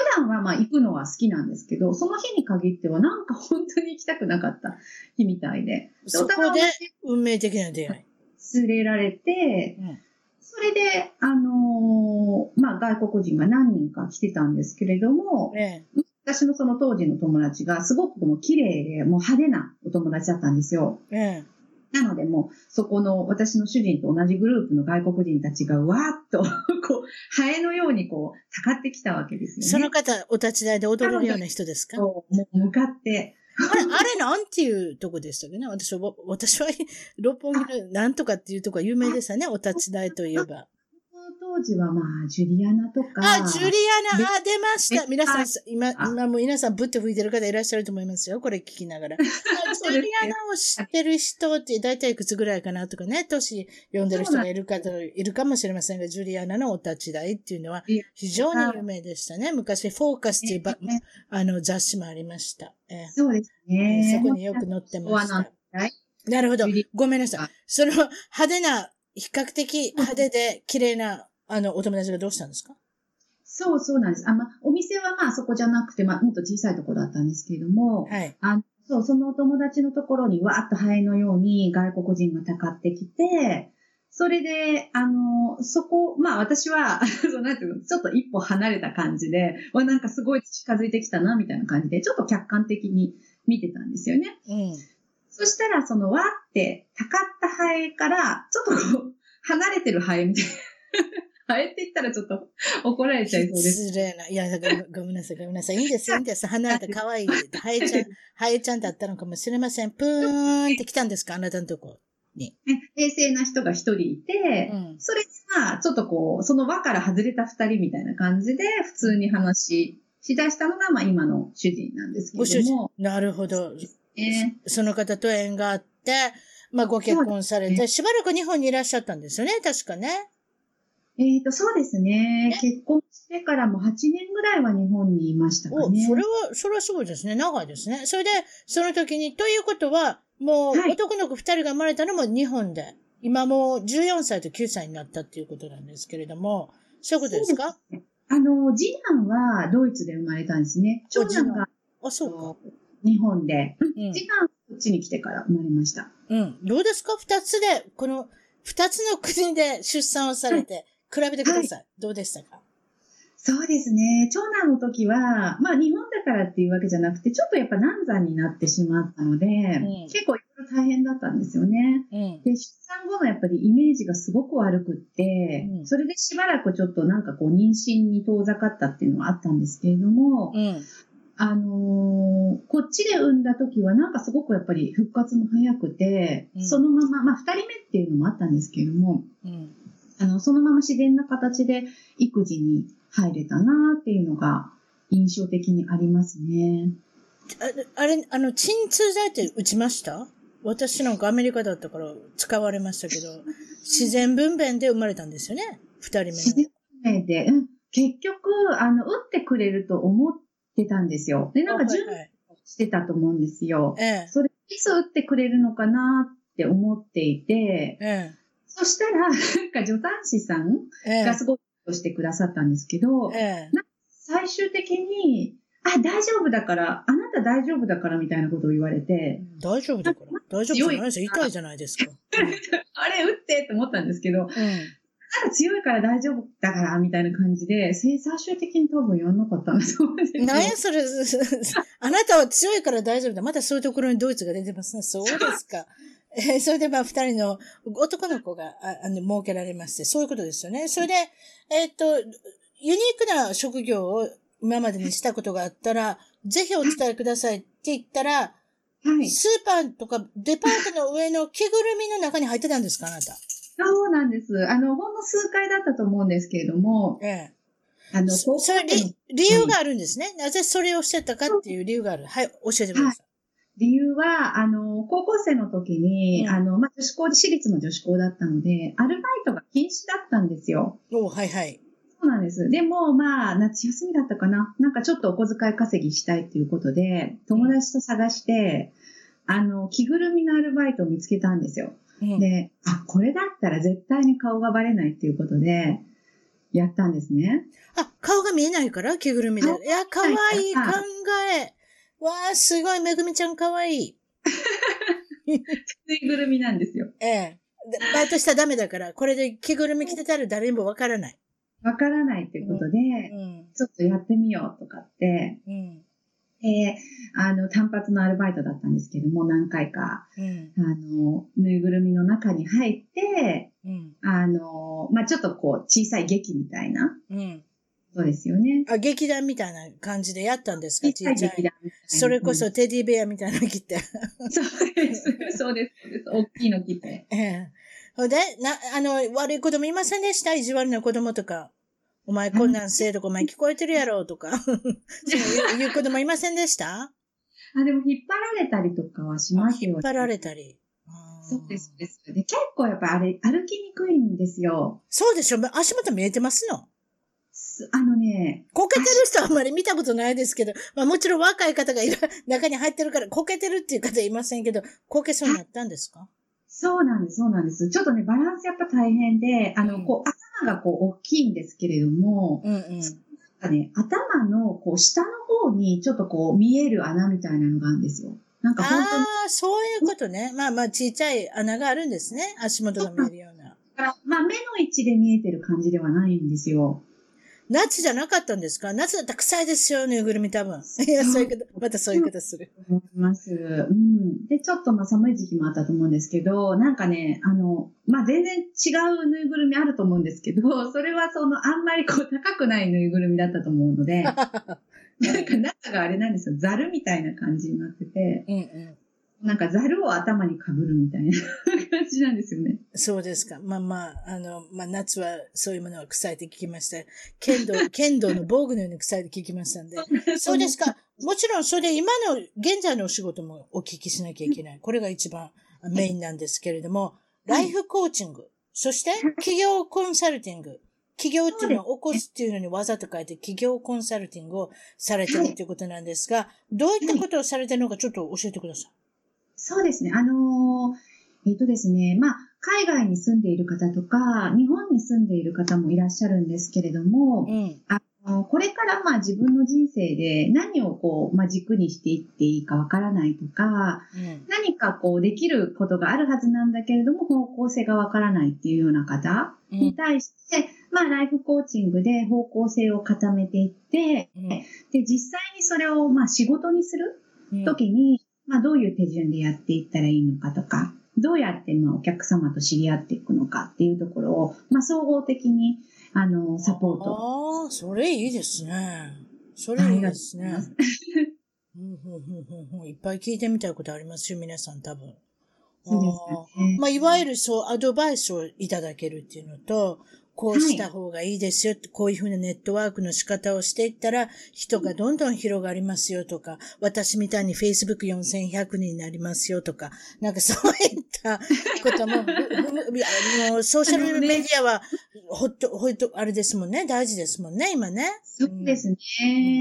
普段はまあ行くのは好きなんですけど、その日に限ってはなんか本当に行きたくなかった日みたいで、そこで運命的な出会い。連れられて、うん。それで、あのーまあ外国人が何人か来てたんですけれども、ええ私のその当時の友達がすごくもう綺麗で、もう派手なお友達だったんですよ。ええなのでもう、そこの私の主人と同じグループの外国人たちがわーっと、こう、ハエのようにこう、たかってきたわけですよね。その方、お立ち台で踊れるような人ですか？そうもう向かって、あれ、あれなんていうとこでしたっけね？私は、私は、六本木のなんとかっていうとこは有名でしたね、お立ち台といえば。当時はまあ、ジュリアナとか。あ、ジュリアナ、あ、出ました。皆さん、今、今も皆さんぶって吹いてる方いらっしゃると思いますよ。これ聞きながら。ジュリアナを知ってる人って大体いくつぐらいかなとかね、年読んでる人がいるかと、いるかもしれませんが、ジュリアナのお立ち台っていうのは非常に有名でしたね。昔、フォーカスっていうば、あの雑誌もありました。えそうですね。そこによく載ってました。なるほど。ごめんなさい。その派手な、比較的派手で綺麗なあの、お友達がどうしたんですか？そうそうなんです。あ、まあ、お店はまあそこじゃなくて、まあ、もっと小さいところだったんですけれども、はい。あそう、そのお友達のところにわーっとハエのように外国人がたかってきて、それで、あの、そこ、まあ私は、そうなんていうの、ちょっと一歩離れた感じで、わ、なんかすごい近づいてきたな、みたいな感じで、ちょっと客観的に見てたんですよね。うん。そしたら、その、わーって、たかったハエから、ちょっとこう、離れてるハエみたいな。ハエって言ったらちょっと怒られちゃいそうです。失礼な。いや、ごめんなさい、ごめんなさい。いいんです、いいんです。離れて可愛い。ハエちゃん、ハエちゃんだったのかもしれません。プーンって来たんですか？あなたのとこに。冷静な人が一人いて、うん、それが、ちょっとこう、その輪から外れた二人みたいな感じで、普通に話しだしたのが、まあ今の主人なんですけども。ご主人。なるほど。えー、その方と縁があって、まあご結婚されて、ね、しばらく日本にいらっしゃったんですよね、確かね。えっ、ー、と、そうですね。結婚してからも8年ぐらいは日本にいましたかね。それは、それはすごいですね。長いですね。それで、その時に、ということは、もう、男の子2人が生まれたのも日本で、今もう14歳と9歳になったっていうことなんですけれども、そういうことですか？あの、次男はドイツで生まれたんですね。長男が、あ、そうか。日本で。うん、次男、こっちに来てから生まれました。うん。どうですか？二つで、この、二つの国で出産をされて、比べてください。はい、どうでしたか？そうですね。長男の時は、まあ日本だからっていうわけじゃなくて、ちょっとやっぱ難産になってしまったので、うん、結構いろいろ大変だったんですよね。うん、で、出産後のやっぱりイメージがすごく悪くって、うん、それでしばらくちょっとなんかこう妊娠に遠ざかったっていうのはあったんですけれども、あのー、こっちで産んだ時はなんかすごくやっぱり復活も早くて、そのまま、まあ二人目っていうのもあったんですけれども、あの、そのまま自然な形で育児に入れたなっていうのが印象的にありますね。ああれ、あの、鎮痛剤って打ちました？私なんかアメリカだったから使われましたけど、自然分娩で生まれたんですよね、二人目の。自然分娩で、うん、結局、あの、打ってくれると思ってたんですよ。で、なんか準備してたと思うんですよ。ええ、それ、いつ打ってくれるのかなって思っていて、ええ、そしたら、なんか助産師さんがすごくしてくださったんですけど、ええ、最終的に、あ、大丈夫だから、あなた大丈夫だからみたいなことを言われて。大丈夫だから大丈夫じゃないです痛いじゃないですか。あれ、打ってって思ったんですけど、うん、ただ強いから大丈夫だから、みたいな感じで、最終的に多分やんなかったんだと思うんですよ。何やそれ、あなたは強いから大丈夫だ。またそういうところにドイツが出てますね。そうですか。えー、それでまあ二人の男の子があの設けられまして、そういうことですよね。それで、えっ、ー、と、ユニークな職業を今までにしたことがあったら、ぜひお伝えくださいって言ったら、はい、スーパーとかデパートの上の着ぐるみの中に入ってたんですか、あなた？そうなんです。あの、ほんの数回だったと思うんですけれども、ええ。あの、それ理、理由があるんですね、はい。なぜそれをしてたかっていう理由がある。はい、教えてください。理由は、あの、高校生の時に、うん、あの、まあ、女子校で、私立の女子校だったので、アルバイトが禁止だったんですよ。おはいはい。そうなんです。でも、まあ、夏休みだったかな。なんかちょっとお小遣い稼ぎしたいっていうことで、友達と探して、うん、あの、着ぐるみのアルバイトを見つけたんですよ。うん、で、あ、これだったら絶対に顔がバレないっていうことで、やったんですね。あ、顔が見えないから着ぐるみで。いや、かわいい考え。わあ、すごい、めぐみちゃんかわいい。ぬいぐるみなんですよ。ええ。バイトしたらダメだから、これで着ぐるみ着てたら誰にもわからない。わからないってことで、うん、ちょっとやってみようとかって、うん、えー、あの、単発のアルバイトだったんですけども、何回か、うん、あの、ぬいぐるみの中に入って、うん、あの、まあ、ちょっとこう、小さい劇みたいな、うん、そうですよね。あ、劇団みたいな感じでやったんですか？ちっちゃい劇団それこそテディベアみたいなの着て。そうです。そうです。大きいの着て。ええ。ほんで、な、あの、悪い子供いませんでした？意地悪な子供とか。お前こんなんせえとか、お前聞こえてるやろとか。そういう子供いませんでした？あ、でも引っ張られたりとかはしますよ。引っ張られたり。そうです、そうです。で、結構やっぱあれ、歩きにくいんですよ。そうでしょ？足元見えてますの？あのね。こけてる人はあんまり見たことないですけど、まあもちろん若い方がいる、中に入ってるから、こけてるっていう方いませんけど、こけそうになったんですか？そうなんです、そうなんです。ちょっとね、バランスやっぱ大変で、あの、うん、こう、頭がこう、大きいんですけれども、うんうん。なんかね、頭の、こう、下の方に、ちょっとこう、見える穴みたいなのがあるんですよ。なんか本当に。ああ、そういうことね。まあまあ、ちっちゃい穴があるんですね。足元が見えるような。まあ、目の位置で見えてる感じではないんですよ。夏じゃなかったんですか？夏だったら臭いですよ、ぬいぐるみ多分。いや、そういうこと、またそういうことする。思います。うん。で、ちょっとまあ寒い時期もあったと思うんですけど、なんかね、あの、まあ全然違うぬいぐるみあると思うんですけど、それはその、あんまりこう高くないぬいぐるみだったと思うので、なんか中があれなんですよ。ザルみたいな感じになってて、うんうん。なんかザルを頭に被るみたいな感じなんですよね。そうですか。まあまあ、あの、まあ夏はそういうものは臭いって聞きました。剣道、剣道の防具のように臭いって聞きましたんで。そうですか。もちろんそれで今の、現在のお仕事もお聞きしなきゃいけない。これが一番メインなんですけれども、ライフコーチング、そして企業コンサルティング。企業っていうのを起こすっていうのに技と書いて企業コンサルティングをされてるということなんですが、どういったことをされてるのかちょっと教えてください。そうですね。あのー、えっ、とですね、まあ、海外に住んでいる方とか、日本に住んでいる方もいらっしゃるんですけれども、うん、あのこれからまあ自分の人生で何をこう、まあ、軸にしていっていいかわからないとか、うん、何かこうできることがあるはずなんだけれども方向性がわからないっていうような方に対して、うん、まあライフコーチングで方向性を固めていって、うん、で、実際にそれをまあ仕事にする時に、まあ、どういう手順でやっていったらいいのかとか、どうやってまあお客様と知り合っていくのかっていうところを、まあ、総合的に、あの、サポート。ああ、それいいですね。それいいですね。うんうんうんうん、いっぱい聞いてみたいことありますよ、皆さん多分。そうですね。まあ、いわゆるそう、アドバイスをいただけるっていうのと、こうした方がいいですよ、はい、こういうふうなネットワークの仕方をしていったら、人がどんどん広がりますよとか、私みたいに Facebook4100 人になりますよとか、なんかそういった ことも、もうソーシャルメディアは、ほっと、ほっと、あれですもんね、大事ですもんね、今ね。そうですね。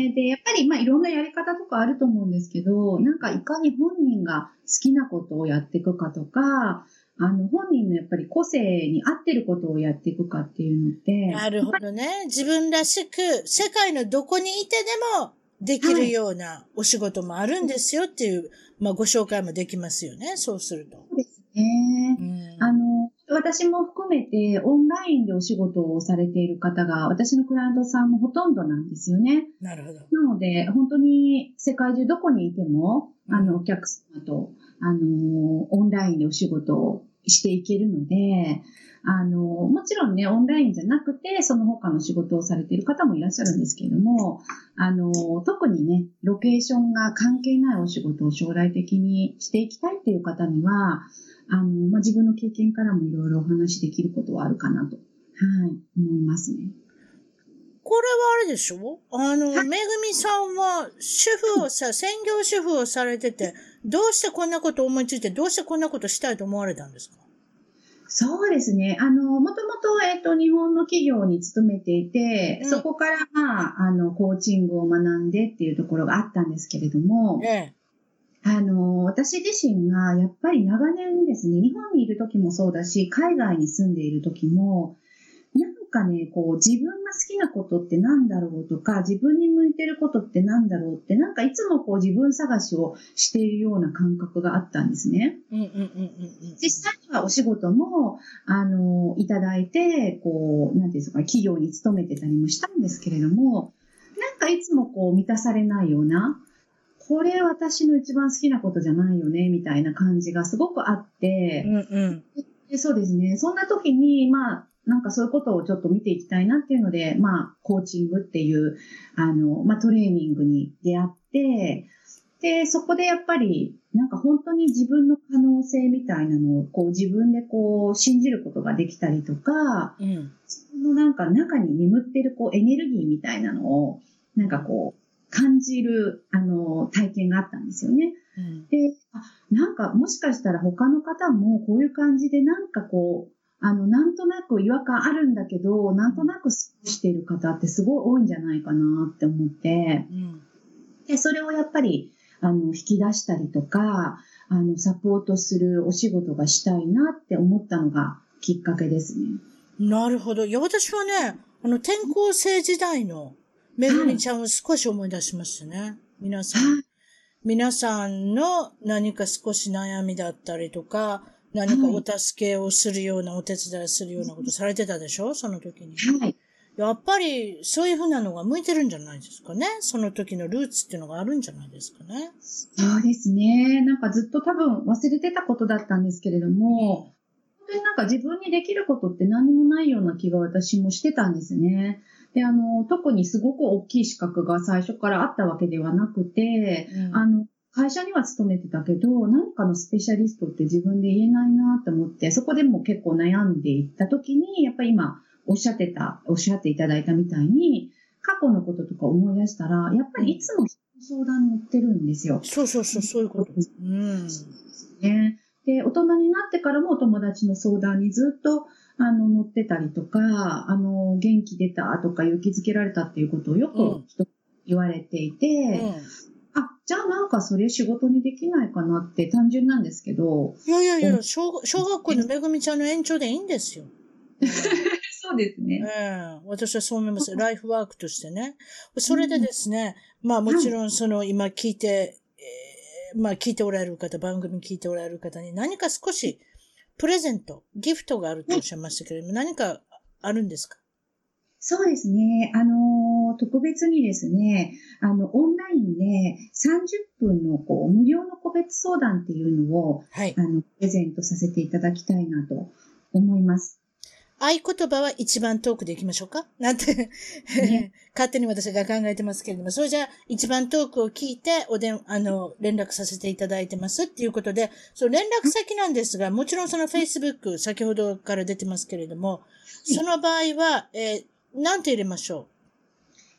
うん、で、やっぱり、まあ、いろんなやり方とかあると思うんですけど、なんかいかに本人が好きなことをやっていくかとか、あの、本人のやっぱり個性に合ってることをやっていくかっていうのって。なるほどね。自分らしく、世界のどこにいてでもできるようなお仕事もあるんですよっていう、はい、まあご紹介もできますよね。そうすると。そうですね。うん、あの、私も含めてオンラインでお仕事をされている方が、私のクライアントさんもほとんどなんですよね。なるほど。なので、本当に世界中どこにいても、うん、あの、お客様と、あの、オンラインでお仕事をしていけるので、あの、もちろんね、オンラインじゃなくて、その他の仕事をされている方もいらっしゃるんですけれども、あの、特にね、ロケーションが関係ないお仕事を将来的にしていきたいっていう方には、あの、まあ、自分の経験からもいろいろお話できることはあるかなと、はい、思いますね。これはあれでしょ？あの、めぐみさんは主婦をさ、専業主婦をされてて、どうしてこんなこと思いついて、どうしてこんなことしたいと思われたんですか？そうですね。あの、もともと、えっ、と、日本の企業に勤めていて、うん、そこから、まあ、あの、コーチングを学んでっていうところがあったんですけれども、ええ、あの、私自身が、やっぱり長年ですね、日本にいる時もそうだし、海外に住んでいる時も、なんかね、こう、自分が好きなことってなんだろうとか、自分に向いてることってなんだろうって、なんかいつもこう自分探しをしているような感覚があったんですね。うんうんうんうん、実際にはお仕事も、あの、いただいて、こう、なんていうんですか、企業に勤めてたりもしたんですけれども、なんかいつもこう満たされないような、これ私の一番好きなことじゃないよね、みたいな感じがすごくあって、うんうん、でそうですね。そんな時に、まあ、なんかそういうことをちょっと見ていきたいなっていうので、まあ、コーチングっていう、あの、まあ、トレーニングに出会って、で、そこでやっぱり、なんか本当に自分の可能性みたいなのを、こう自分でこう信じることができたりとか、うん、そのなんか中に眠ってるこうエネルギーみたいなのを、なんかこう、感じる、あの、体験があったんですよね。うん、で、あ、なんかもしかしたら他の方もこういう感じでなんかこう、あの、なんとなく違和感あるんだけど、なんとなく過ごしている方ってすごい多いんじゃないかなって思って、うん、で、それをやっぱり、あの、引き出したりとか、あの、サポートするお仕事がしたいなって思ったのがきっかけですね。なるほど。いや、私はね、あの、転校生時代のめぐみちゃんを少し思い出しましたね。皆さん。皆さんの何か少し悩みだったりとか、何かお助けをするような、お手伝いするようなことされてたでしょ？その時に。はい。やっぱり、そういうふうなのが向いてるんじゃないですかね？その時のルーツっていうのがあるんじゃないですかね？そうですね。なんかずっと多分忘れてたことだったんですけれども、本当になんか自分にできることって何もないような気が私もしてたんですね。で、あの、特にすごく大きい資格が最初からあったわけではなくて、うん、あの、会社には勤めてたけど、なんかのスペシャリストって自分で言えないなと思って、そこでも結構悩んでいった時に、やっぱり今おっしゃってた、おっしゃっていただいたみたいに、過去のこととか思い出したら、やっぱりいつも相談に乗ってるんですよ。そうそうそう、そういうこと。うん。ね。で、大人になってからもお友達の相談にずっとあの、乗ってたりとか、あの、元気出たとか勇気づけられたっていうことをよく人言われていて、うん、あ、じゃあなんかそれ仕事にできないかなって単純なんですけど。いやいやいや、小小学校のめぐみちゃんの延長でいいんですよ。そうですね。ええー、私はそう思います。ライフワークとしてね。それでですね、うん、まあもちろんその今聞いて、えー、まあ聞いておられる方、番組聞いておられる方に何か少しプレゼント、ギフトがあるとおっしゃいましたけれども、何かあるんですか？そうですね。あの、特別にですね、あの、オンラインで30分のこう無料の個別相談っていうのを、はい、あの、プレゼントさせていただきたいなと思います。合言葉は一番遠くでいきましょうか？なんて 勝手に私が考えてますけれども、それじゃあ一番遠くを聞いて、おでん、あの、連絡させていただいてますっていうことで、その連絡先なんですが、もちろんその Facebook、先ほどから出てますけれども、その場合は、えー、なんて入れましょう？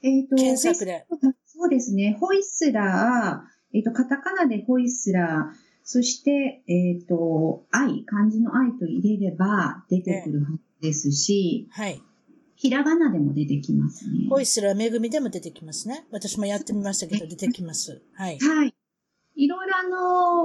えっ、と、検索で。そうですね。ホイッスラー、えっ、ー、と、カタカナでホイッスラー、そして、えっ、ー、と、愛、漢字の愛と入れれば出てくるはずですし、はい。ひらがなでも出てきますね。ホイスラめぐみでも出てきますね。私もやってみましたけど、出てきます。はい。はい。いろいろあ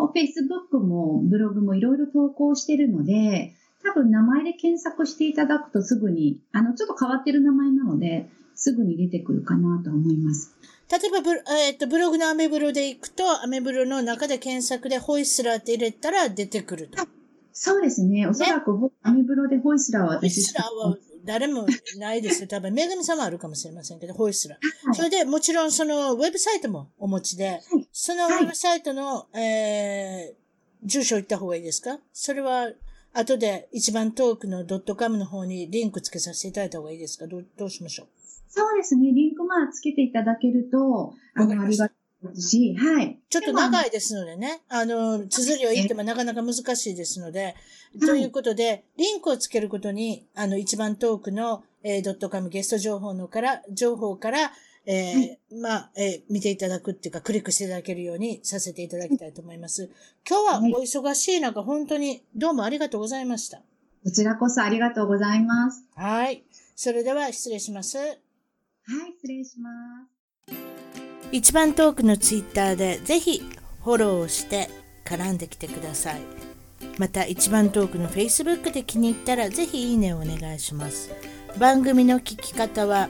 の、Facebook もブログもいろいろ投稿してるので、多分名前で検索していただくとすぐに、あの、ちょっと変わってる名前なので、すぐに出てくるかなと思います。例えばブ、えっ、ー、と、ブログのアメブロで行くと、アメブロの中で検索でホイスラーって入れたら出てくると。そうですね。おそらく、アメブロでホイスラーはホイスラーは誰もないですよ。多分、めぐみさんはあるかもしれませんけど、ホイスラー。はい、それで、もちろん、その、ウェブサイトもお持ちで、はい、そのウェブサイトの、はい、えー、住所言った方がいいですか？それは、後で一番トークのドットカムの方にリンクつけさせていただいた方がいいですか？どうどうしましょう？そうですね。リンクまあつけていただけると、あの、ありがし、はい。ちょっと長いですのでね、あの、綴りを言ってもなかなか難しいですので、ということで、リンクをつけることに、あの、一番トークの、えー、ドットカムゲスト情報のから、情報から、えー、はい、まあ、えー、見ていただくっていうか、クリックしていただけるようにさせていただきたいと思います。今日はお忙しい中、本当にどうもありがとうございました。こちらこそありがとうございます。はい。それでは失礼します。はい、失礼します。一番トークのツイッターでぜひフォローをして絡んできてください。また一番トークの Facebook で気に入ったらぜひいいねをお願いします。番組の聞き方は